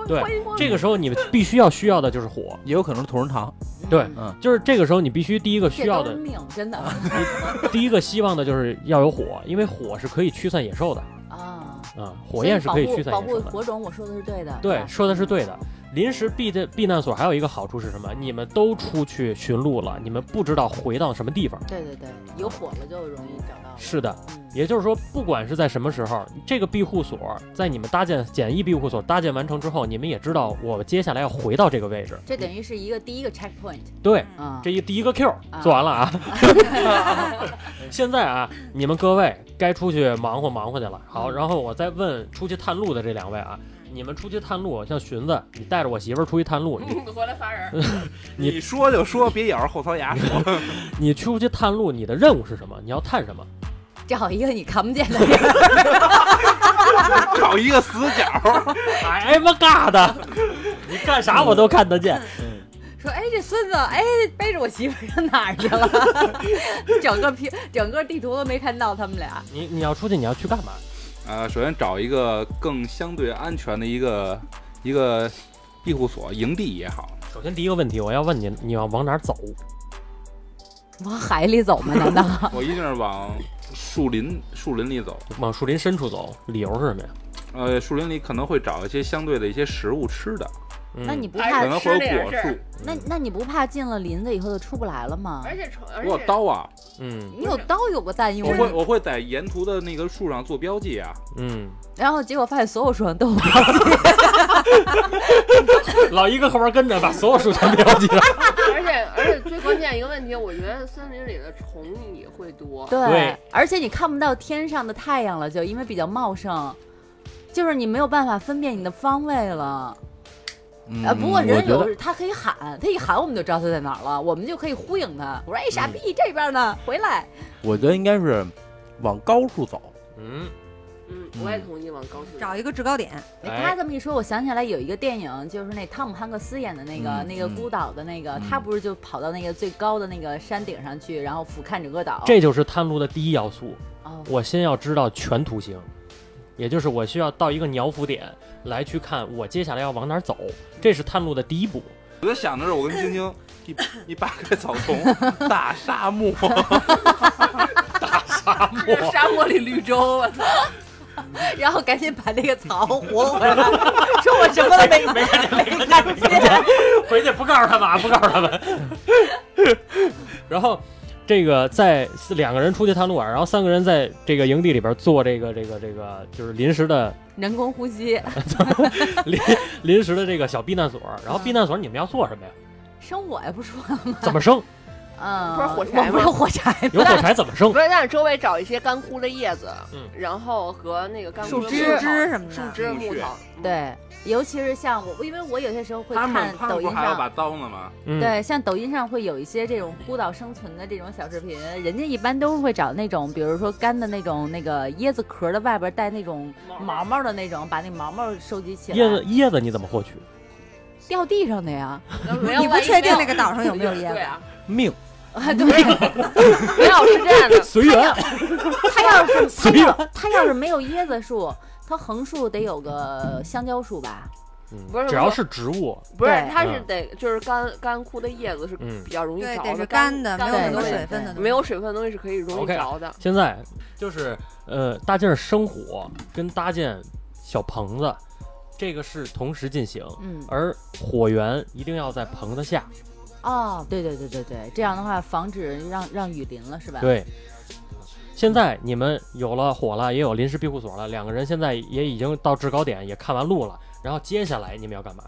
对这个时候你们必须要需要的就是火，也有可能是同仁堂，对嗯，就是这个时候你必须第一个需要的，命，真的 第一个希望的就是要有火，因为火是可以驱散野兽的啊。啊，火焰是可以驱散野兽的。火种，我说的是对的。对，说的是对的。临时避的避难所还有一个好处是什么？你们都出去寻路了，你们不知道回到什么地方。对对对，有火了就容易找到。是的，嗯，也就是说，不管是在什么时候，这个庇护所在你们搭建简易庇护所搭建完成之后，你们也知道我接下来要回到这个位置。这等于是一个第一个 checkpoint 对，啊。这一第一个 Q 啊做完了啊。现在啊，你们各位该出去忙活忙活去了。好，然后我再问出去探路的这两位啊，你们出去探路，像寻子，你带着我媳妇儿出去探路，你 回来仨人，你你说就说，别咬着后槽牙说。你出去探路，你的任务是什么？你要探什么？找一个你看不见的人，找一个死角，哎妈嘎的，你干啥我都看得见。说哎这孙子哎背着我媳妇儿上哪儿去了？整个平整个地图都没看到他们俩。你你要出去，你要去干嘛？呃，首先找一个更相对安全的一个一个庇护所、营地也好。首先第一个问题，我要问你，你要往哪儿走？往海里走吗？难道？我一定是往树林树林里走。往树林深处走，理由是什么呀？呃，树林里可能会找一些相对的一些食物吃的，嗯那你不哎怕可？能会有吃果树。那那你不怕进了林子以后就出不来了吗？而且成而我有刀啊，嗯你有刀有个担忧我，会我会在沿途的那个树上做标记啊。嗯，然后结果发现所有树上都有标记。老一个后边跟着，把所有树全标记了。而且而且最关键一个问题，我觉得森林里的虫也会多。对，对而且你看不到天上的太阳了，就因为比较茂盛，就是你没有办法分辨你的方位了。嗯呃，不过人有他可以喊，他一喊我们就知道他在哪儿了，我们就可以呼应他。我说：“哎，傻逼，这边呢，回来。我觉得应该是往高处走，嗯，嗯，我也同意往高处走。找一个制高点，他这么一说，我想起来有一个电影，就是那汤姆汉克斯演的那个、嗯那个嗯孤岛的那个，嗯他不是就跑到那个最高的那个山顶上去，然后俯瞰整个岛。这就是探路的第一要素。哦，我先要知道全图形，也就是我需要到一个鸟府点来去看我接下来要往哪儿走，这是探路的第一步。我在想的是，我跟晶晶一一扒开草丛，大沙漠，大沙漠沙漠里绿洲，我操！然后赶紧把那个草 活回来，说我什么都没没没看见。回去不告诉他们啊，不告诉他们。然后这个在两个人出去探路啊，然后三个人在这个营地里边做这个这个这个就是临时的人工呼吸，临临时的这个小避难所。然后避难所你们要做什么呀？生火呀，不说了吗？怎么生？嗯，不是火柴不是火柴吗？有火柴怎么生不？是让周围找一些干枯的叶子，嗯然后和那个干枯的树枝树枝什么的树枝、木头，嗯，对，尤其是像我，因为我有些时候会看他们抖音上不还有把，刀呢吗？嗯，对，像抖音上会有一些这种孤岛生存的这种小视频，人家一般都会找那种，比如说干的那种那个椰子壳的外边带那种毛毛的那种，把那毛毛收集起来，椰子椰子你怎么获取？掉地上的呀，你不确定那个岛上有没有椰子？对啊，命啊，对，没有是这样的，随缘。他要是他要他要是没有椰子树，他横竖得有个香蕉树吧？嗯不是只要是植物，不是对，它是得就是干干枯的叶子是嗯比较容易，着的，得是干的，没有很多水分的。没有水分的东西是可以容易着的。现在就是呃搭建生火跟搭建小棚子，这个是同时进行，嗯，而火源一定要在棚子下。哦，对对对对对，这样的话防止让让雨淋了是吧？对。现在你们有了火了，也有临时庇护所了，两个人现在也已经到制高点，也看完路了。然后接下来你们要干嘛？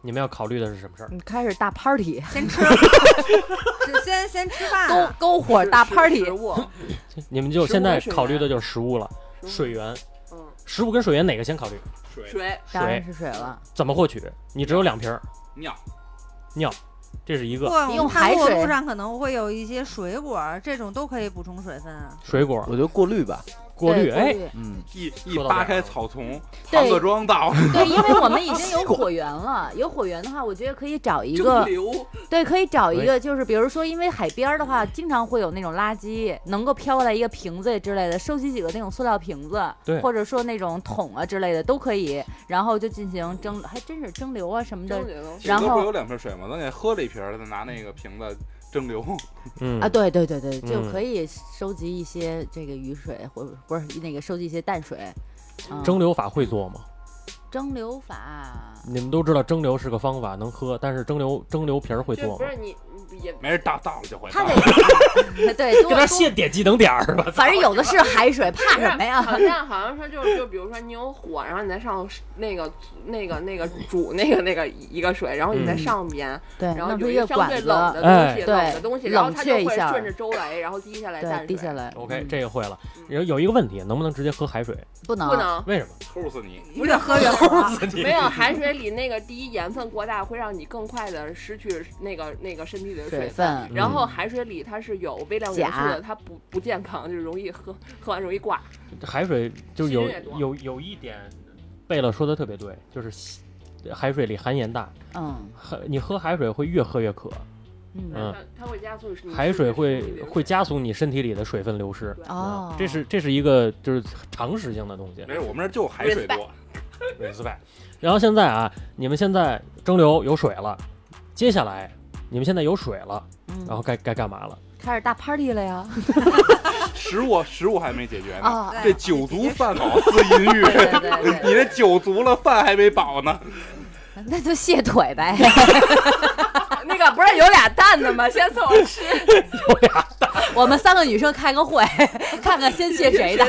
你们要考虑的是什么事儿？你开始大 party，先吃，是 先先吃饭篝啊。篝火大 party，食物，你们就现在考虑的就是食物了，水源、嗯，食物跟水源哪个先考虑？水水当然是水了。怎么获取？你只有两瓶儿尿，尿，这是一，个我们用看路海水路上可能会有一些水果，这种都可以补充水分啊。水果我觉得过滤吧，过滤。哎，嗯，一一扒开草丛，对庞各庄到对，因为我们已经有 火源了，有火源的话，我觉得可以找一个，对，可以找一个，就是比如说，因为海边儿的话，经常会有那种垃圾，能够飘过来一个瓶子之类的，收集几个那种塑料瓶子，对或者说那种桶啊之类的都可以，然后就进行蒸，还真是蒸馏啊什么的蒸馏。然后不有两瓶水吗？咱给喝了一瓶儿，再拿那个瓶子蒸馏。嗯啊，对对对对，就嗯可以收集一些这个雨水，或者不是那个收集一些淡水。嗯蒸馏法会做吗？蒸馏法，你们都知道蒸馏是个方法，能喝，但是蒸馏蒸馏瓶儿会做吗不是？你你也没人到到了就会 对多跟他多现点技能点儿是吧？反正有的是海水，怕什么呀？好像好像说就是就比如说你有火，然后你在上头那个那个那个煮那个那个一个水，然后你在嗯上边，对，然后有一个相管子，对冷的东哎西，冷的东西，然后它就会顺着周围，然后滴下来对，淡水。滴下来。OK，嗯这个会了。有有一个问题，能不能直接喝海水？不能不能，为什么？齁死你！越喝越火。没有海水里那个第一盐分过大，会让你更快的失去那个那个身体里的水分。分。然后海水里它是有微量元素的，它不不健康，就是容易喝喝完容易挂。海水就有有有一点，贝勒说的特别对，就是海水里含盐大，嗯喝你喝海水会越喝越渴，嗯嗯它它会加速海水会会加速你身体里的水分流失。对哦，这是这是一个就是常识性的东西没事，我们这儿就海水多。respect。然后现在啊，你们现在蒸馏有水了，接下来你们现在有水了，嗯然后该该干嘛了？开始大 party 了呀！食物食物还没解决呢，啊，这酒足饭饱思淫欲。你这酒足了，饭还没饱呢。那就卸腿呗。那个不是有俩蛋的吗？先凑合吃。我们三个女生开个会，看看先卸谁的。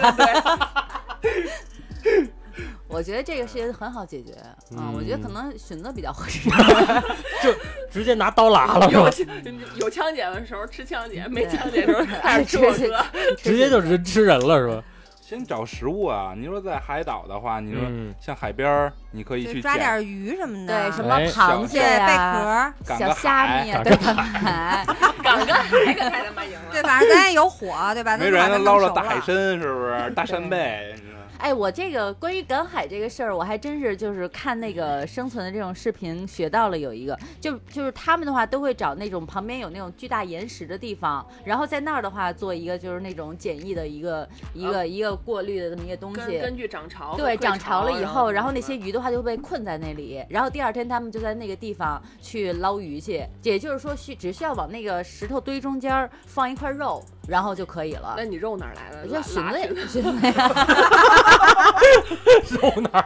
我觉得这个事情很好解决啊、嗯我觉得可能选择比较合适。就直接拿刀拉了有吧？有枪姐的时候吃枪姐，没枪姐的时候开始吃我哥。直接就人吃人了是吧？先找食物啊！你说在海岛的话，你说嗯，像海边儿，你可以去抓点鱼什么的，对，什么哎螃蟹对贝、壳，小虾米对吧？港跟海可太他妈赢了。对，反正咱也有火，对吧？没准还能捞着大海参。是不是？大扇贝，哎，我这个关于赶海这个事儿，我还真是就是看那个生存的这种视频学到了有一个，就就是他们的话都会找那种旁边有那种巨大岩石的地方，然后在那儿的话做一个就是那种简易的一个一个一个过滤的这么一个东西。根根据涨潮，对，涨潮了以后，然后那嗯些鱼的话就会被困在那里，然后第二天他们就在那个地方去捞鱼去，也就是说需只需要往那个石头堆中间放一块肉，然后就可以了那。你肉哪儿来的？我就拉寻拉思呀，寻思呀，肉哪儿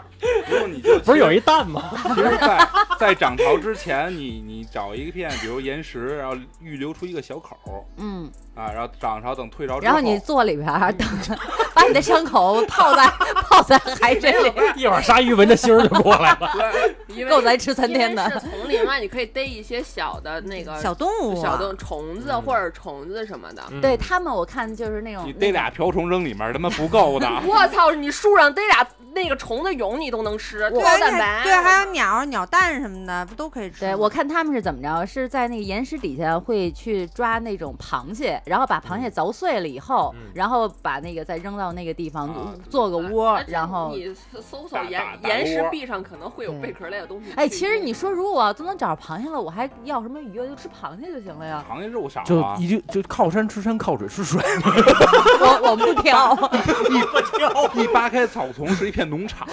如果你就不是有一蛋吗？其实在在涨潮之前，你你找一片，比如岩石，然后预留出一个小口嗯，啊，然后涨潮等退潮之后，然后你坐里边儿，等着把你的伤口泡在 泡在海水里，一会儿鲨鱼闻着腥儿就过来了。因为够咱吃三天的。是丛林嘛，你可以逮一些小的那个小动物啊，小动虫子嗯或者虫子什么的。嗯对他们，我看就是那种你逮俩瓢虫扔里面，他妈不够的。我操！你树上逮俩那个虫子蛹，你都能吃，对，高蛋白。对，还有鸟、鸟蛋什么的，不都可以吃？对，我看他们是怎么着，是在那个岩石底下会去抓那种螃蟹，然后把螃蟹凿碎了以后，嗯然后把那个再扔到那个地方、啊做个窝然后。你搜搜岩岩石壁上可能会有贝壳类的东西。哎，其实你说如果我要都能找着螃蟹了，我还要什么鱼啊？就吃螃蟹就行了呀。螃蟹肉少就啊，一句就靠山吃山，靠水吃水。我我不挑。一扒开草丛是一片农场。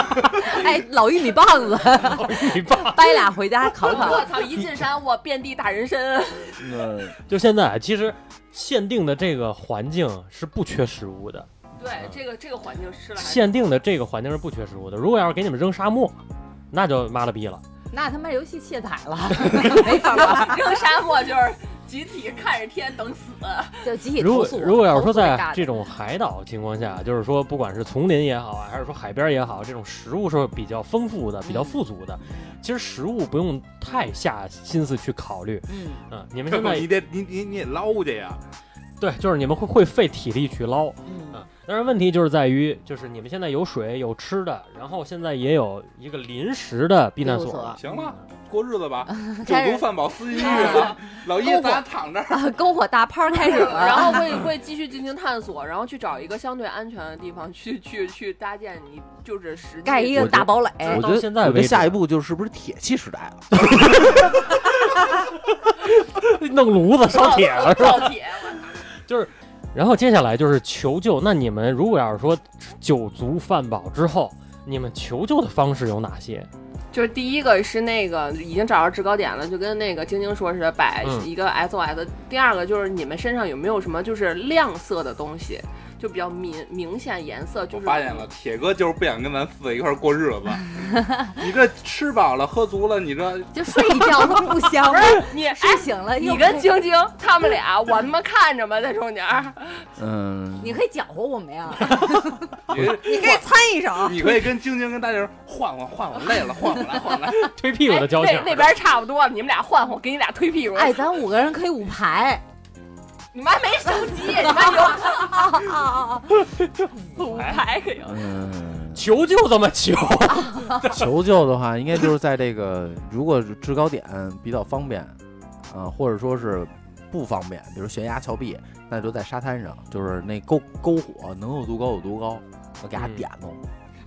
哎，老玉米棒子，掰俩回家烤烤。我操！一进山，我遍地大人参。嗯，就现在，其实限定的这个环境是不缺食物的，对，这个这个环境是了限定的这个环境是不缺食物的。如果要是给你们扔沙漠，那就妈了逼了。那他妈游戏卸载了，没法玩，扔沙漠就是集体看着天等死。就集体如果。如果要是说在这种海岛情况下，就是说不管是丛林也好啊，还是说海边也好，这种食物是比较丰富的、比较富足的。其实食物不用太下心思去考虑。嗯，嗯，你们现在你得你你你得捞去呀。对，就是你们会会费体力去捞。嗯啊，但是问题就是在于，就是你们现在有水有吃的，然后现在也有一个临时的避难所，行了，过日子吧，酒足饭饱思淫欲了。老一咱躺这儿，啊，篝火大趴开始了，然后会会继续进行探索，然后去找一个相对安全的地方去去去搭建你就是实际盖一个大堡垒。我觉得现在为下一步就是不是铁器时代了？弄炉子烧铁了是吧？就是！然后接下来就是求救。那你们如果要是说酒足饭饱之后，你们求救的方式有哪些？就是第一个是那个已经找到制高点了，就跟那个晶晶说似的，摆嗯一个 SOS。第二个就是你们身上有没有什么就是亮色的东西，就比较明明显颜色，就我是发现了，铁哥就是不想跟咱四个一块儿过日子。你这吃饱了喝足了，你这 就睡一觉都不香不，是你哎，睡醒了你跟晶晶他们俩，我他妈看着吧，在中间。嗯，你可以搅和我们呀。你你可以参一手。你可以跟晶晶跟大姐说换换换换，累了换换来换换来。推屁股的交情那边差不多，你们俩换换，给你俩推屁股。哎，咱五个人可以五排。你妈没手机，你妈有啊啊啊！五排可以。嗯，求救怎么求？求救的话，应该就是在这个如果是制高点比较方便，啊、或者说是不方便，比如悬崖峭壁，那就在沙滩上，就是那篝篝火能有多高有多高，我给它嗯点喽。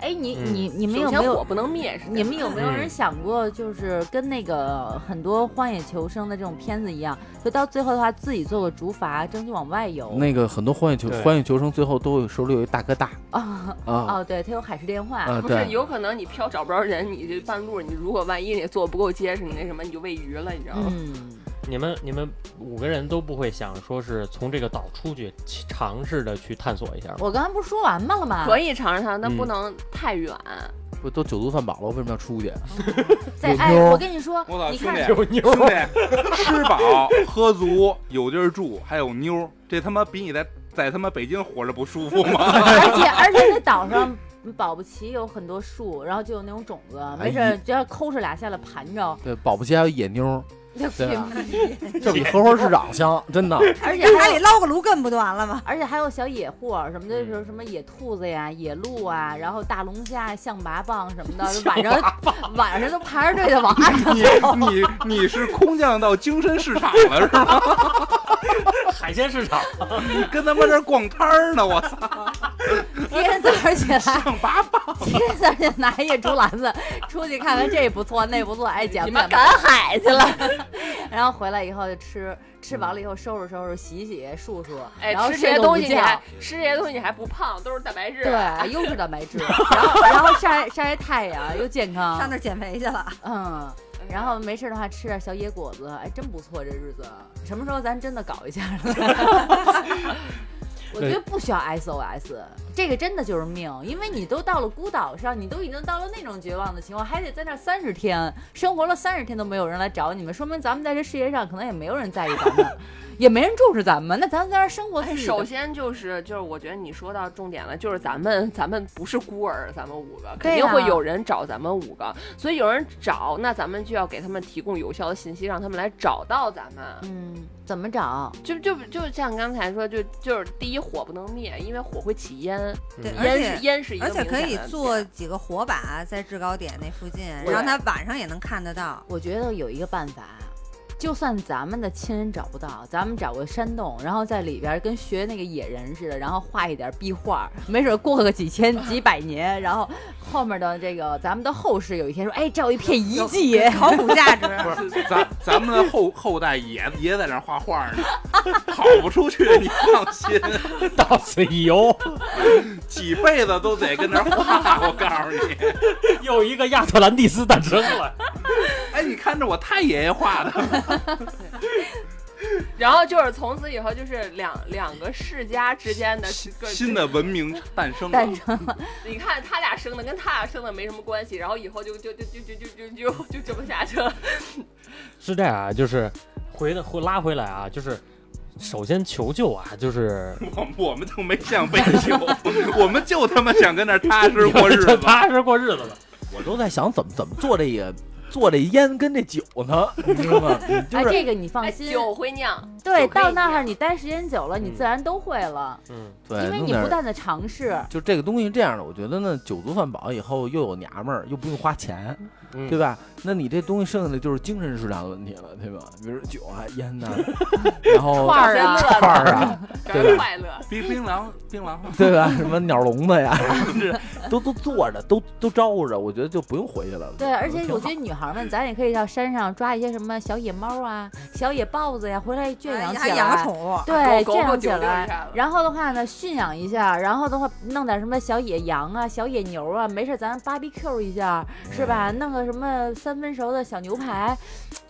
哎，你嗯你你们有没有？不能灭？你们有没有人嗯想过，就是跟那个很多荒野求生的这种片子一样，就到最后的话，自己做个竹筏，争取往外游。那个很多荒野求对荒野求生最后都有手里有一大哥大啊啊哦，对，他有海事电话。啊，不是，有可能你漂找不着人，你这半路你如果万一你做不够结实，你那什么你就喂鱼了，你知道吗？嗯，你们你们五个人都不会想说是从这个岛出去尝试着去探索一下吗？我刚才不是说完吗了吗？可以尝试它，但嗯不能太远。不都酒足饭饱了，为什么要出去？在哎，有妞我跟你说我操，，你看兄弟，有妞兄弟，吃饱喝足，有地儿住，还有妞，这他妈比你在在他妈北京活着不舒服吗？而且而且那岛上保不齐有很多树，然后就有那种种子，没事哎儿只要抠出俩下来盘着，对，保不齐还有野妞对啊这比荷花市长香，真的。而且还有海里捞个芦根不就完了吗？而且还有小野货什么的，嗯就是什么野兔子呀、野鹿啊，然后大龙虾、象拔蚌什么的，晚上晚上都排着队的往岸上你你你是空降到精神市场了是吗？海鲜市场，你 跟他妈这儿逛摊儿呢，我操！第二天早上起来，象拔蚌，第二天早上拿一竹篮子出去看看这不错那不错，哎，捡吧捡吧你妈赶海去了，然后回来以后就吃，吃饱了以后收拾收拾、洗洗、漱漱，哎，然后吃这些东西你还。吃这些东西你还不胖，都是蛋白质。对，又是蛋白质，然后然后晒晒晒太阳又健康上，那儿减肥去了。嗯，然后没事的话吃点小野果子，哎，真不错，这日子。什么时候咱真的搞一下？我觉得不需要 SOS，这个真的就是命，因为你都到了孤岛上，你都已经到了那种绝望的情况，还得在那三十天生活了三十天都没有人来找你们，说明咱们在这世界上可能也没有人在意咱们，也没人重视咱们，那咱们在这生活哎，首先就是就是，我觉得你说到重点了，就是咱们 咱们不是孤儿，咱们五个肯定会有人找咱们五个，所以有人找，那咱们就要给他们提供有效的信息，让他们来找到咱们。嗯，怎么找？就就就像刚才说，就就是第一火不能灭，因为火会起烟，对，嗯而烟且是烟是一个而且可以做几个火把在制高点那附近，对让他晚上也能看得到。我觉得有一个办法，就算咱们的亲人找不到，咱们找个山洞，然后在里边跟学那个野人似的，然后画一点壁画，没准过个几千几百年，然后后面的这个咱们的后世有一天说，哎，这有一片遗迹，考古价值。不是咱咱们的后后代也也在那儿画画呢，跑不出去，你放心，到此一游，几辈子都得跟那儿画。我告诉你，又一个亚特兰蒂斯诞生了。哎，你看着我太爷爷画的，然后就是从此以后就是两两个世家之间的新的文明诞生了诞。生了。你看他俩生的跟他俩生的没什么关系，然后以后就就就就就就就就就这么下去了。是这样啊，就是回的回拉回来啊，就是首先求救啊，就是我 我们就没想被救，我们就他妈想跟那儿踏实过日子。踏实过日子了。我都在想怎么怎么做这个做这烟跟这酒呢，你知道吗？你就哎，是这个你放哎，心，酒会酿，对，到那儿你待时间久了，你自然都会了，嗯，对，因为你不断的尝试。就这个东西这样的，我觉得呢，酒足饭饱以后又有娘们儿，又不用花钱，嗯对吧？那你这东西剩下的就是精神食粮的问题了，对吧？比如说酒啊、烟呐、然后串儿啊串儿啊，快乐。冰槟榔，槟榔，对吧？什么鸟笼子呀，是都都坐着，都都招呼着，我觉得就不用回去了。对，而且我觉得女孩们，咱也可以到山上抓一些什么小野猫啊、小野豹子呀，回来圈养起来。还养个宠物，对，圈养起来，然后的话呢，驯养一下，然后的话弄点什么小野羊啊、小野牛啊，没事咱 barbecue 一下，是吧？弄个什么三分熟的小牛排，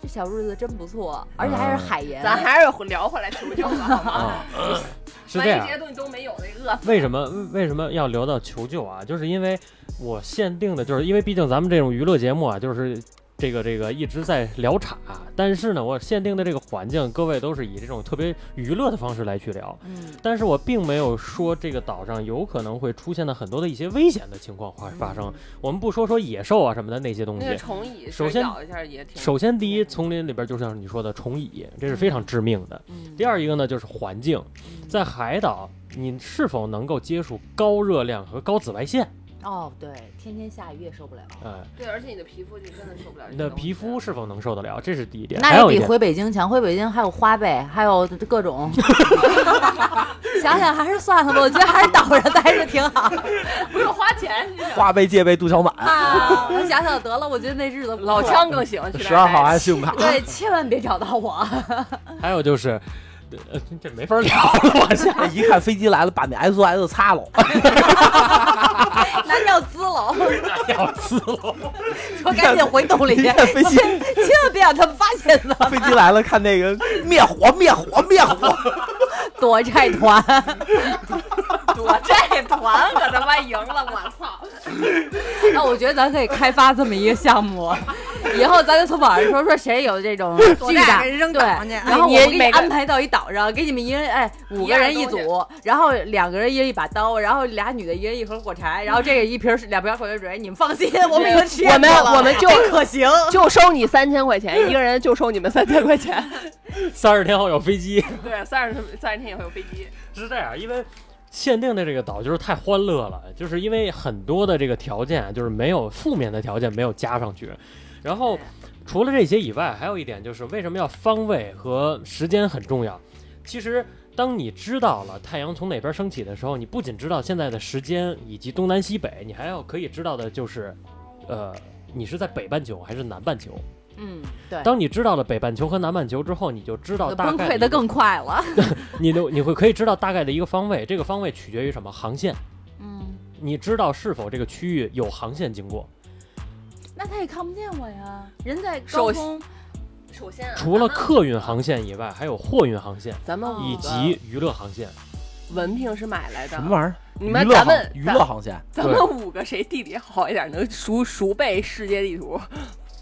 这小日子真不错，而且还是海盐。咱还是聊回来求救吧，好吗？啊，是这样万一这。些东西都没有，那饿死。为什么为什么要聊到求救啊？就是因为我限定的，就是因为毕竟咱们这种娱乐节目啊，就是这个这个一直在聊岔，但是呢，我限定的这个环境，各位都是以这种特别娱乐的方式来去聊，嗯，但是我并没有说这个岛上有可能会出现的很多的一些危险的情况发发生。我们不说说野兽啊什么的那些东那个西。虫蚁，首先咬一下也挺。首先，第一，丛林里边就像你说的虫蚁，这是非常致命的。嗯第二一个呢，就是环境，在海岛，你是否能够接触高热量和高紫外线？哦，对，天天下雨也受不了。哎，对，而且你的皮肤就真的受不了。你的皮肤是否能受得了？这是第一点。那也比回北京强，回北京还有花呗，还有各种。想想还是算了吧，我觉得还是岛上待着挺好 不用花钱。花呗、借呗、杜小满，啊。我想想得了，我觉得那日子老枪更喜欢去十二号待按信用卡。对，千万别找到我。还有就是，呃，这没法聊了，往下。一看飞机来了，把那 SOS 擦了。拿尿滋喽，要滋喽！说赶紧回洞里去，飞机，千万别让他们发现呢飞机来了，看那个灭火，灭火，灭火。躲债团。躲债团可他妈赢了，我操！那我觉得咱可以开发这么一个项目，以后咱就从网上说说谁有这种 巨大对。然后我你们给你每安排到一岛上，给你们一人哎五个人一组，然后两个人一人一把刀，然后俩女的一人一盒火柴，然后这个一瓶两瓶矿泉水，你们放心，我们已经实验我们我们就可行。就收你三千块钱，一个人就收你们三千块钱。三十天后有飞机，对，三十三十天以后有飞机。是这样，因为限定的这个岛就是太欢乐了，就是因为很多的这个条件啊，就是没有负面的条件没有加上去，然后除了这些以外，还有一点就是为什么要方位和时间很重要。其实，当你知道了太阳从哪边升起的时候，你不仅知道现在的时间以及东南西北，你还要可以知道的就是，呃，你是在北半球还是南半球。嗯，对，当你知道了北半球和南半球之后，你就知道大崩溃的更快了。你的你会可以知道大概的一个方位，这个方位取决于什么航线。嗯，你知道是否这个区域有航线经过？那他也看不见我呀，人在首高空，首先啊除了客运航线以外，还有货运航线咱们哦以及娱乐航线。文凭是买来的，什么玩意儿？你们咱们娱乐航线，咱们五个谁地理好一点，能熟熟背世界地图？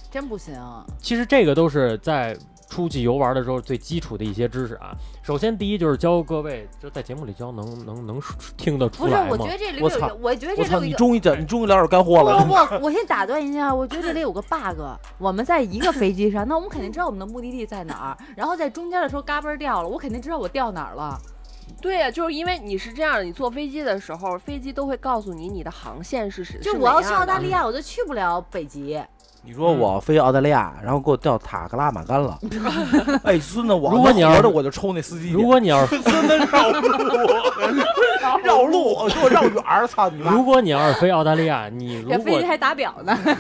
真不行。其实这个都是在出去游玩的时候最基础的一些知识啊。首先，第一就是教各位，就在节目里教能能能听得出来不是，我觉？得这里我操边有一个，我觉得这！里有一个。你终于讲，你终于聊点干货了。不不不，我先打断一下，我觉得这里有个 bug。我们在一个飞机上，那我们肯定知道我们的目的地在哪儿，然后在中间的时候嘎嘣掉了，我肯定知道我掉哪儿了。对呀、就是因为你是这样的，你坐飞机的时候，飞机都会告诉你你的航线是谁。就我要去澳大利亚，我就去不了北极。你说我飞澳大利亚，然后给我调塔克拉玛干了。哎，孙子，我如果你要是我就抽那司机。如果你要是 绕路，绕路给我绕远儿，操你妈！如果你要是飞澳大利亚，你如果这飞机还打表呢，飞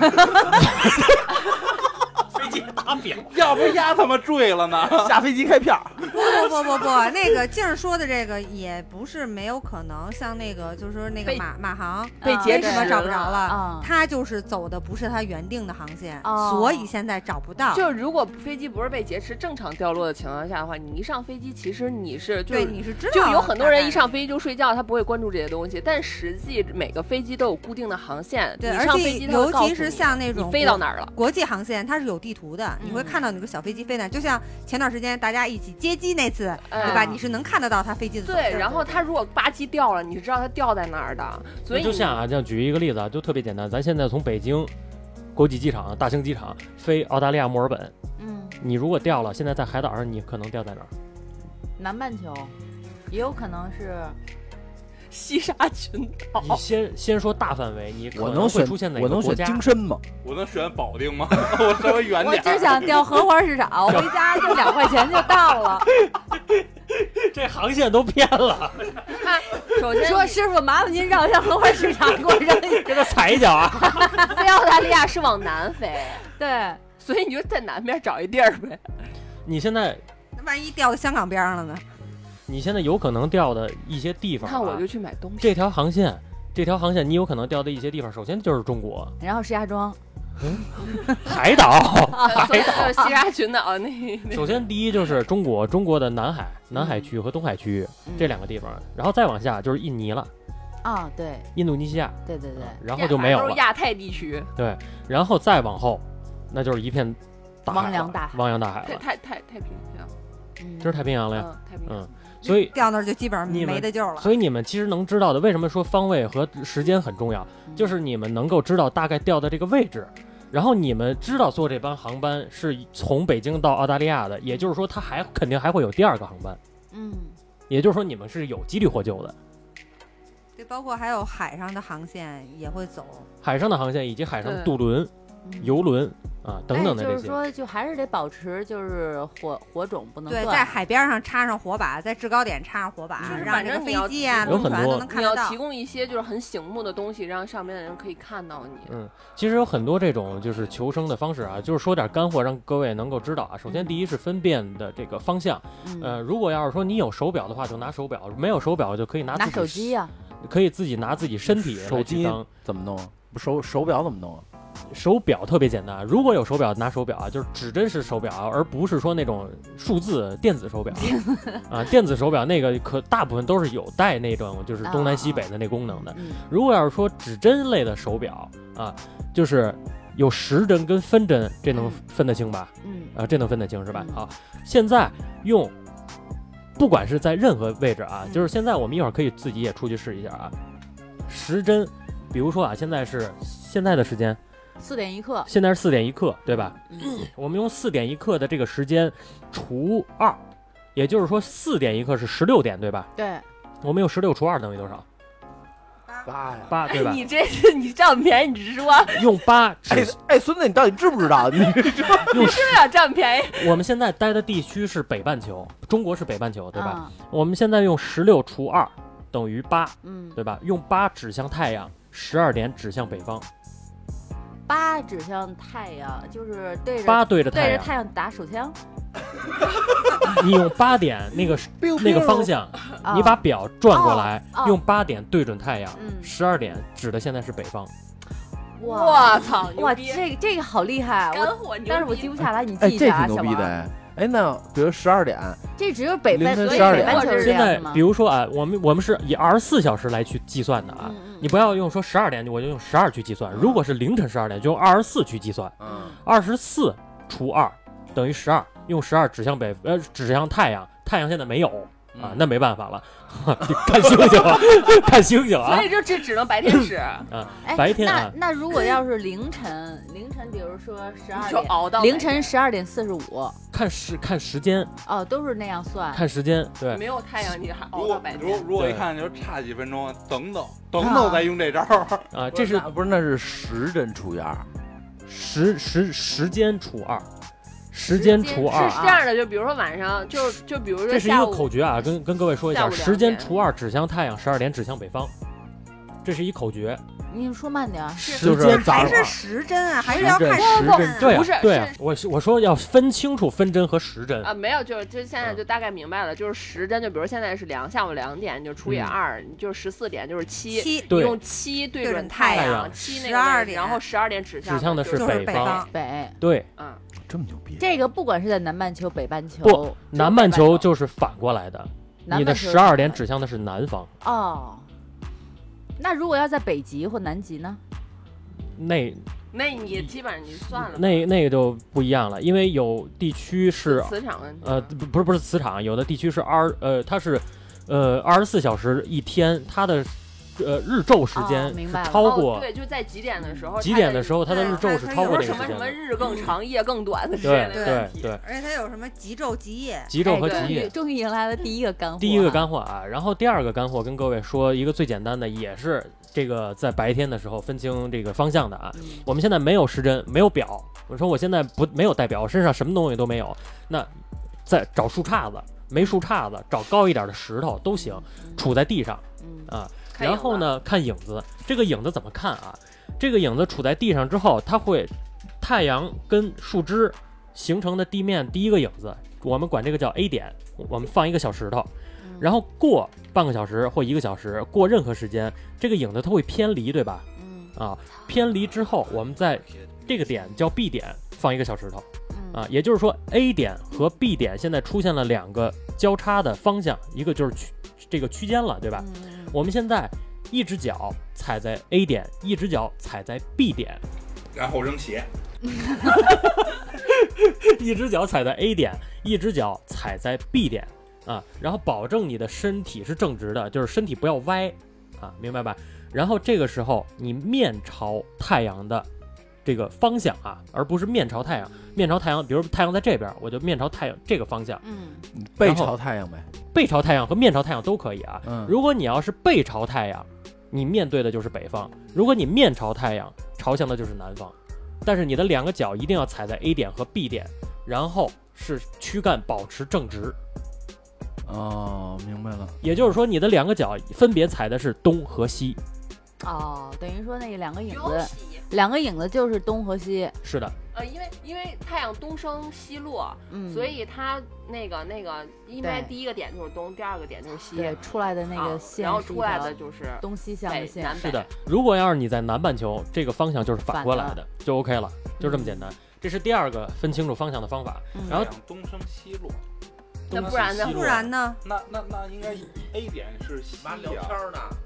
机打表，要不丫他妈坠了呢？下飞机开票，不不不不不，那个静儿说的这个也不是没有可能，像那个就是说那个马马航被劫持为什么找不着了他就是走的不是他原定的航线，哦所以现在找不到。就是如果飞机不是被劫持、正常掉落的情况下的话，你一上飞机，其实你是对，你是知道，就有很多人一。上飞机就睡觉，他不会关注这些东西。但实际每个飞机都有固定的航线，对，而且你上飞机尤其是像那种飞到国哪儿了。国际航线，它是有地图的，你会嗯看到那个小飞机飞哪儿。就像前段时间大家一起接机那次，哎对吧？你是能看得到它飞机的走对，然后它如果吧唧掉了，你是知道它掉在哪儿的。所以就像啊，这样举一个例子啊，就特别简单。咱现在从北京国际机场、大兴机场飞澳大利亚墨尔本，嗯，你如果掉了，现在在海岛上，你可能掉在哪儿？南半球也有可能是 西沙群岛你先先说大范围，你可能我能选会出现哪我能选个国家？精深吗？我能选保定吗？我稍微远点我。只想调荷花市场，我 回家就两块钱就到了。这航线都偏了，看，首先说师傅，麻烦您绕一下荷花市场，给我扔一给他踩一脚啊！飞澳大利亚是往南飞，对，所以你就在南边找一地儿呗。你现在那万一掉到香港边上了呢？你现在有可能掉的一些地方、啊，看我就去买东西。这条航线，这条航线你有可能掉的一些地方，首先就是中国然后石家庄，海岛。啊，所以就是西沙群岛那那首先第一就是中国，中国的南海、南海区和东海区嗯这两个地方，然后再往下就是印尼了，啊，对印度尼西亚，对对对，然后就没有了。都是亚太地区，对，然后再往后，那就是一片大海汪洋大海汪洋大海了，太太太太平洋，嗯这是太平洋了呀。嗯，太平洋嗯。所以，掉那儿就基本上没得救了。所以你们其实能知道的，为什么说方位和时间很重要，嗯就是你们能够知道大概掉的这个位置，然后你们知道坐这班航班是从北京到澳大利亚的，也就是说，它还肯定还会有第二个航班，嗯，也就是说，你们是有几率获救的。对，包括还有海上的航线也会走。海上的航线以及海上的渡轮、嗯游轮啊等等的这些，哎就是说，就还是得保持，就是火火种不能对，在海边上插上火把，在制高点插上火把，就是让这飞机啊、轮船都能你看得到要提。供一些就是很醒目的东西，让上面的人可以看到你。嗯，其实有很多这种就是求生的方式啊，就是说点干货，让各位能够知道啊。首先，第一是分辨的这个方向，嗯呃，如果要是说你有手表的话，就拿手表；没有手表就可以拿拿自己手机呀，可以自己拿自己身体手机怎么弄啊？不手手表怎么弄啊？手表特别简单，如果有手表拿手表啊，就是指针式手表啊，而不是说那种数字电子手表 啊。电子手表那个可大部分都是有带那种就是东南西北的那功能的。嗯如果要是说指针类的手表啊，就是有时针跟分针，这能嗯分得清吧？嗯啊，这能分得清是吧？嗯好，现在用，不管是在任何位置啊，嗯就是现在我们一会儿可以自己也出去试一下啊。时针，比如说啊，现在是现在的时间，四点一刻，现在是四点一刻，对吧？嗯我们用四点一刻的这个时间除二，也就是说四点一刻是十六点，对吧？对，我们用十六除二等于多少？八呀！八，对吧？你这是你占便宜，你只是说用八只哎哎，孙子，你到底知不知道？你用是不是想，占便宜。我们现在待的地区是北半球，中国是北半球，对吧？啊？我们现在用十六除二等于八，嗯，对吧？用八指向太阳，十二点指向北方，八指向太阳，就是对着八对着太阳，对着太阳打手枪。你用八点那个 那个方向，啊你把表转过来，哦哦用八点对准太阳，嗯十二点指的现在是北方。哇我操，牛哇，逼！这个这个好厉害！我干货牛逼！但是我记不下来，你哎，这记一下啊，小挺牛逼的王。哎。哎，那比如十二点，这只有北半，凌晨所以12点北半球是这现在？比如说啊，我们我们是以二十四小时来去计算的啊，你不要用说十二点，我就用十二去计算。如果是凌晨十二点，就用二十四去计算。嗯，二十四除二等于十二，用十二指向北，呃，指向太阳。太阳现在没有嗯啊，那没办法了，看星星啊，看星星啊所以。就这只能白天使，哎，白天啊那那如果要是凌晨，凌晨，比如说十二就点，熬到凌晨十二点四十五，看时看时间，哦，都是那样算。看时间，对没有太阳，你还熬到白天。如如果一看就是差几分钟，等等等等再用这招。啊，这是不是那是时针除以二，时时时间除二，时间除二是，这样的，就比如说晚上，就就比如说这是一个口诀啊，跟跟各位说一下，时间除二指向太阳，十二点指向北方，这是一口诀。你说慢点儿。就是间还是时针啊，还是要看时针时针啊。对啊不是对啊是，我我说要分清楚分针和时针啊，没有，就就现在就大概明白了，就是时针，就比如现在是两下午两点，你就除以嗯二，你就是十四点就是七，七用七对准太阳阳，七那个12位置然后十二点指向指向的就是北方，北，对，嗯，这么牛逼？这个不管是在南半球、北半球，不南半球就就是反过来的，你的十二点指向的是南方，哦。那如果要在北极或南极呢？那那你基本上你算了，那那个就不一样了，因为有地区是磁场问题，呃不不是不是磁场，有的地区是二呃它是呃二十四小时一天，它的呃日昼时间超过对，就在几点的时候，几点的时候，它的日昼是超过不是什么什么。日更长、夜更短的之对类的对问题。对，而且它有什么极昼极夜，极昼和极夜。终于迎来了第一个干货啊。第一个干货啊，然后第二个干货跟各位说一个最简单的，也是这个在白天的时候分清这个方向的啊。嗯我们现在没有时针，没有表，我说我现在不没有带表，身上什么东西都没有，那在找树杈子，没树杈子，找高一点的石头都行，杵在地上嗯啊。然后呢，看影子，这个影子怎么看啊？这个影子处在地上之后，它会太阳跟树枝形成的地面第一个影子，我们管这个叫 A 点，我们放一个小石头，嗯然后过半个小时或一个小时，过任何时间，这个影子它会偏离，对吧？嗯啊，偏离之后，我们在这个点叫 B 点放一个小石头嗯啊，也就是说 A 点和 B 点现在出现了两个交叉的方向，一个就是区这个区间了，对吧？嗯我们现在一只脚踩在 A 点，一只脚踩在 B 点，然后扔鞋，一只脚踩在 A 点，一只脚踩在 B 点啊，然后保证你的身体是正直的，就是身体不要歪啊，明白吧？然后这个时候你面朝太阳的这个方向啊，而不是面朝太阳。面朝太阳，比如太阳在这边，我就面朝太阳这个方向，嗯背朝太阳呗。背朝太阳和面朝太阳都可以啊。嗯，如果你要是背朝太阳，你面对的就是北方；如果你面朝太阳，朝向的就是南方。但是你的两个脚一定要踩在 A 点和 B 点，然后是躯干保持正直，哦，明白了。也就是说你的两个脚分别踩的是东和西。哦，等于说那个两个影子，两个影子就是东和西，是的，呃，因为因为太阳东升西落，嗯，所以它那个那个，应该第一个点就是东，第二个点就是西，对出来的那啊个线然后出来的就是东西向的线，是的。如果要是你在南半球，这个方向就是反过来反的，就 OK 了，就这么简单。这是第二个分清楚方向的方法。嗯然后东升西落，那不然呢？那那那应该 A 点是西啊，呢。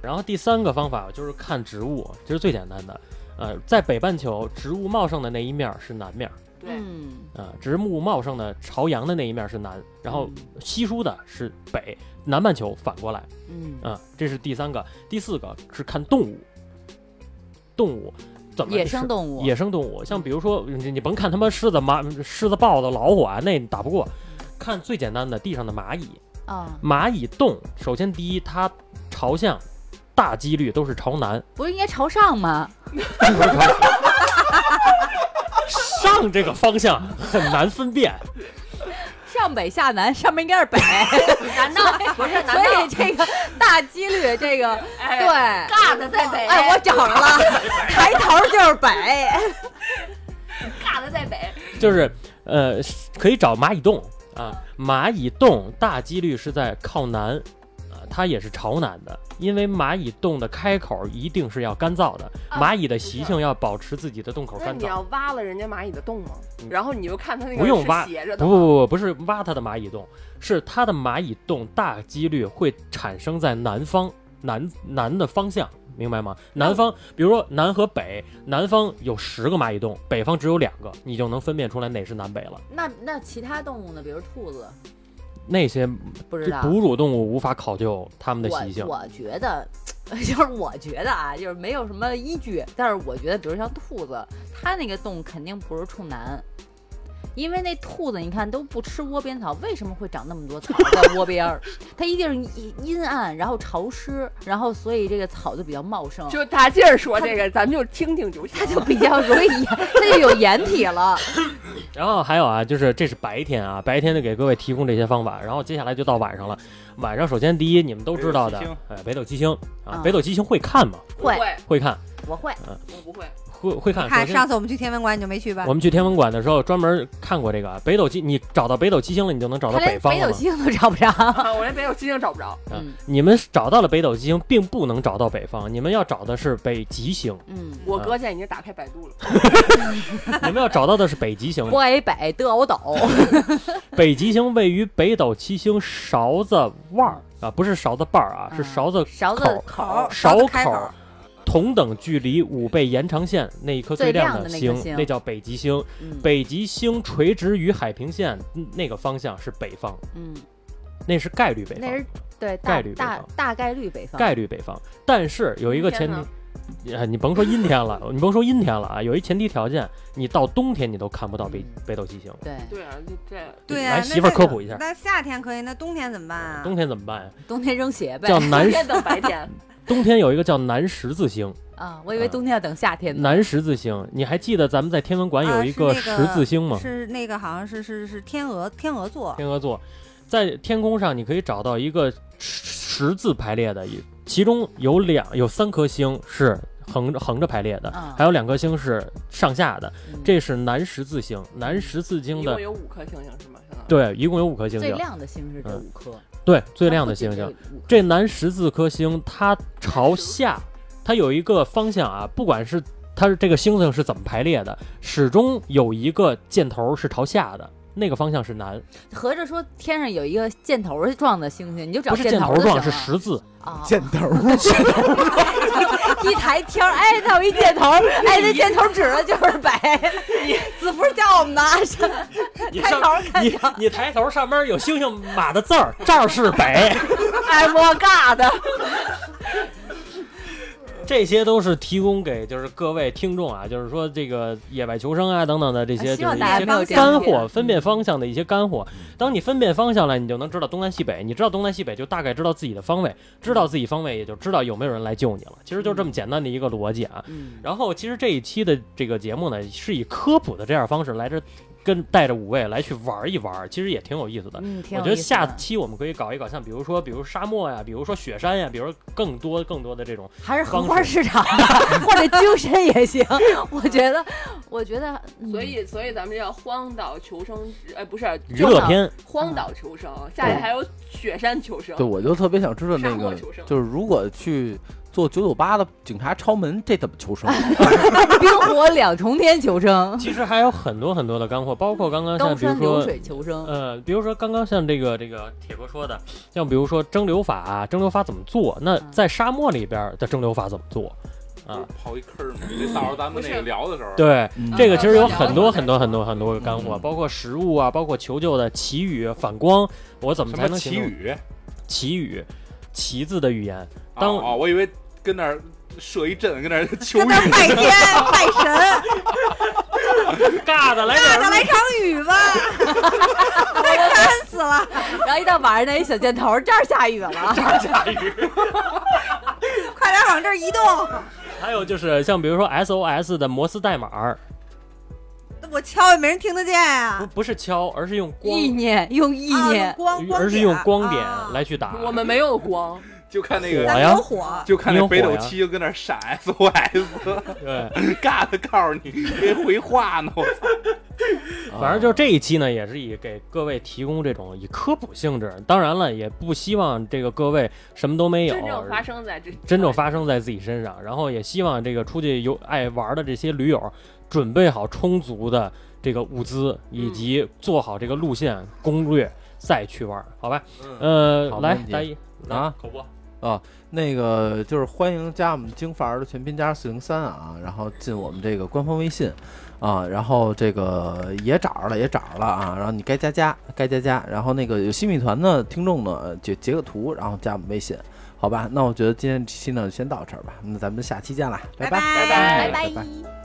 然后第三个方法就是看植物，这是最简单的。呃，在北半球，植物茂盛的那一面儿是南面儿，对，嗯，啊、植物茂盛的朝阳的那一面是南，然后稀疏的是北，南半球反过来。嗯，啊、这是第三个。第四个是看动物，动物怎么野生动物，野生动物，像比如说你你甭看他妈狮子、马、狮子、豹子、老虎啊，那你打不过。看最简单的地上的蚂蚁，啊，蚂蚁洞，首先第一，它朝向大几率都是朝南，不是应该朝上吗？上这个方向很难分辨。上北下南，上面应该是北，难道？不是？难所以这个大几率，这个哎对，尬的在北？哎，我找着了，抬头就是北，尬的在北，就是呃，可以找蚂蚁洞啊，蚂蚁洞大几率是在靠南啊，它也是朝南的，因为蚂蚁洞的开口一定是要干燥的，啊蚂蚁的习性要保持自己的洞口干燥。那你要挖了人家蚂蚁的洞吗？嗯？然后你就看它那个是不用挖斜着的吗，不不不，不是挖它的蚂蚁洞，是它的蚂蚁洞大几率会产生在南方南南的方向，明白吗？南方，比如说南和北，南方有十个蚂蚁洞，北方只有两个，你就能分辨出来哪是南北了。那那其他动物呢？比如兔子，那些不知道。哺乳动物无法考究它们的习性。我我觉得，就是我觉得啊，就是没有什么依据，但是我觉得，比如像兔子，它那个洞肯定不是冲南。因为那兔子，你看都不吃窝边草，为什么会长那么多草在窝边儿？它一定是阴阴暗，然后潮湿，然后所以这个草就比较茂盛，就大劲儿说这个，咱们就听听就行。它就 比较容易掩，它就有掩体了。然后还有啊，就是这是白天啊，白天就给各位提供这些方法。然后接下来就到晚上了。晚上首先第一，你们都知道的北斗七星，哎，北斗七星啊啊，北斗七星会看吗？会，会，会看，我会，嗯我不会。会会看。看上次我们去天文馆你就没去吧我？们去天文馆的时候专门看过这个北斗七，你找到北斗七星了，你就能找到北方了？北斗七星都找不着。啊，我连北斗七星找不着。啊嗯你们找到了北斗七星，并不能找到北方，你们要找的是北极星，嗯，我哥现在已经打开百度了。你们要找到的是北极星。北北斗斗，北极星位于北斗七星勺子腕儿啊，不是勺子瓣儿啊，是勺子勺子口勺口同等距离五倍延长线那一颗最亮星的那，星那叫北极星。嗯北极星垂直于海平线嗯那个方向是北方，嗯，那是概率北方，那是对概率北大方大概率北方。概率北方。但是有一个前提，啊，你甭说阴天了，你甭说阴天了啊，有一前提条件，你到冬天你都看不到北嗯北斗七星。对，对啊，这这对啊、来媳妇儿科普一下那夏天可以，那冬天怎么办啊？冬天怎么办呀？冬天扔鞋呗。叫南白天等白天。冬天有一个叫南十字星，啊，我以为冬天要等夏天呢。南十字星，你还记得咱们在天文馆有啊一个十字星吗？是那个好像是是是天鹅天鹅座，天鹅座，在天空上你可以找到一个十字排列的，其中有两有三颗星是横着横着排列的，嗯还有两颗星是上下的，嗯。这是南十字星。南十字星的一共有五颗星星是吗？对，一共有五颗星星。最，亮的星是这嗯五颗，对，最亮的星星。这南十字颗星它朝下，它有一个方向啊，不管是它这个星星是怎么排列的，始终有一个箭头是朝下的，那个方向是南，合着说天上有一个箭头状的星星，你就找不是箭头头状，是十字。啊，箭头，一抬天儿，哎，它有一箭头，哎，那箭头指的就是北。子福教我们的，上你抬头看你，你抬头上面有星星马的字儿，这儿是北，哎，我尬的。这些都是提供给就是各位听众啊，就是说这个野外求生啊等等的这些，就是一些干货，分辨方向的一些干货。当你分辨方向了，你就能知道东南西北。你知道东南西北，就大概知道自己的方位，知道自己方位，也就知道有没有人来救你了。其实就这么简单的一个逻辑啊。嗯，然后，其实这一期的这个节目呢，是以科普的这样方式来这跟带着五位来去玩一玩，其实也挺有意思的。我觉得下期我们可以搞一搞，像比如说，比如沙漠呀，比如说雪山呀，比如更多更多的这种，还是荷花市场吧，或者精神也行。我觉得，我觉得，嗯所以，所以咱们叫荒岛求生，哎，不是娱乐片。荒岛求生，下去还有雪山求生。对，我就特别想知道那个就是如果去做九九八的警察敲门，这怎么求生？冰火两重天求生，其实还有很多很多的干货，包括刚刚像比如说，山流水求生。呃，比如说刚刚像这个这个铁哥说的，像比如说蒸馏法啊，蒸馏法怎么做？那嗯在沙漠里边的蒸馏法怎么做？啊，刨一坑儿嘛，这到时候咱们那个聊的时候，对，嗯这个其实有很多很多很多很多个干货，嗯包括食物啊，包括求救的祈语、反光，我怎么才能祈语？祈语，旗字的语言。当哦，我以为跟那儿设一阵，跟那儿求跟那儿雨。拜天拜神，尬的来点儿那来场雨吧，快干死了！然后一到晚上，那一小箭头，这儿下雨了。这儿下雨。快点往这儿移动！还有就是像比如说 SOS 的摩斯代码儿，我敲也没人听得见不呀。不不是敲，而是用光，意念，用意念，光光而是用光点啊来去打。我们没有光，就看那个，咱们呀火，就看那北斗七就跟那儿闪 SOS，对，尬的告诉你别回话呢，我操！反正就这一期呢，也是以给各位提供这种以科普性质，当然了，也不希望这个各位什么都没有，真正发生在这真正发生在自己身上，然后也希望这个出去游爱玩的这些驴友准备好充足的这个物资，以及做好这个路线攻略再去玩，好吧？呃，来大一啊，口播，啊那个就是欢迎加我们京范儿的全拼加四零三啊然后进我们这个官方微信啊然后这个也找着了也找着了啊然后你该加加该加加然后那个有新米团的听众呢就截个图然后加我们微信好吧那我觉得今天这期呢就先到这儿吧那咱们下期见啦拜拜。拜拜。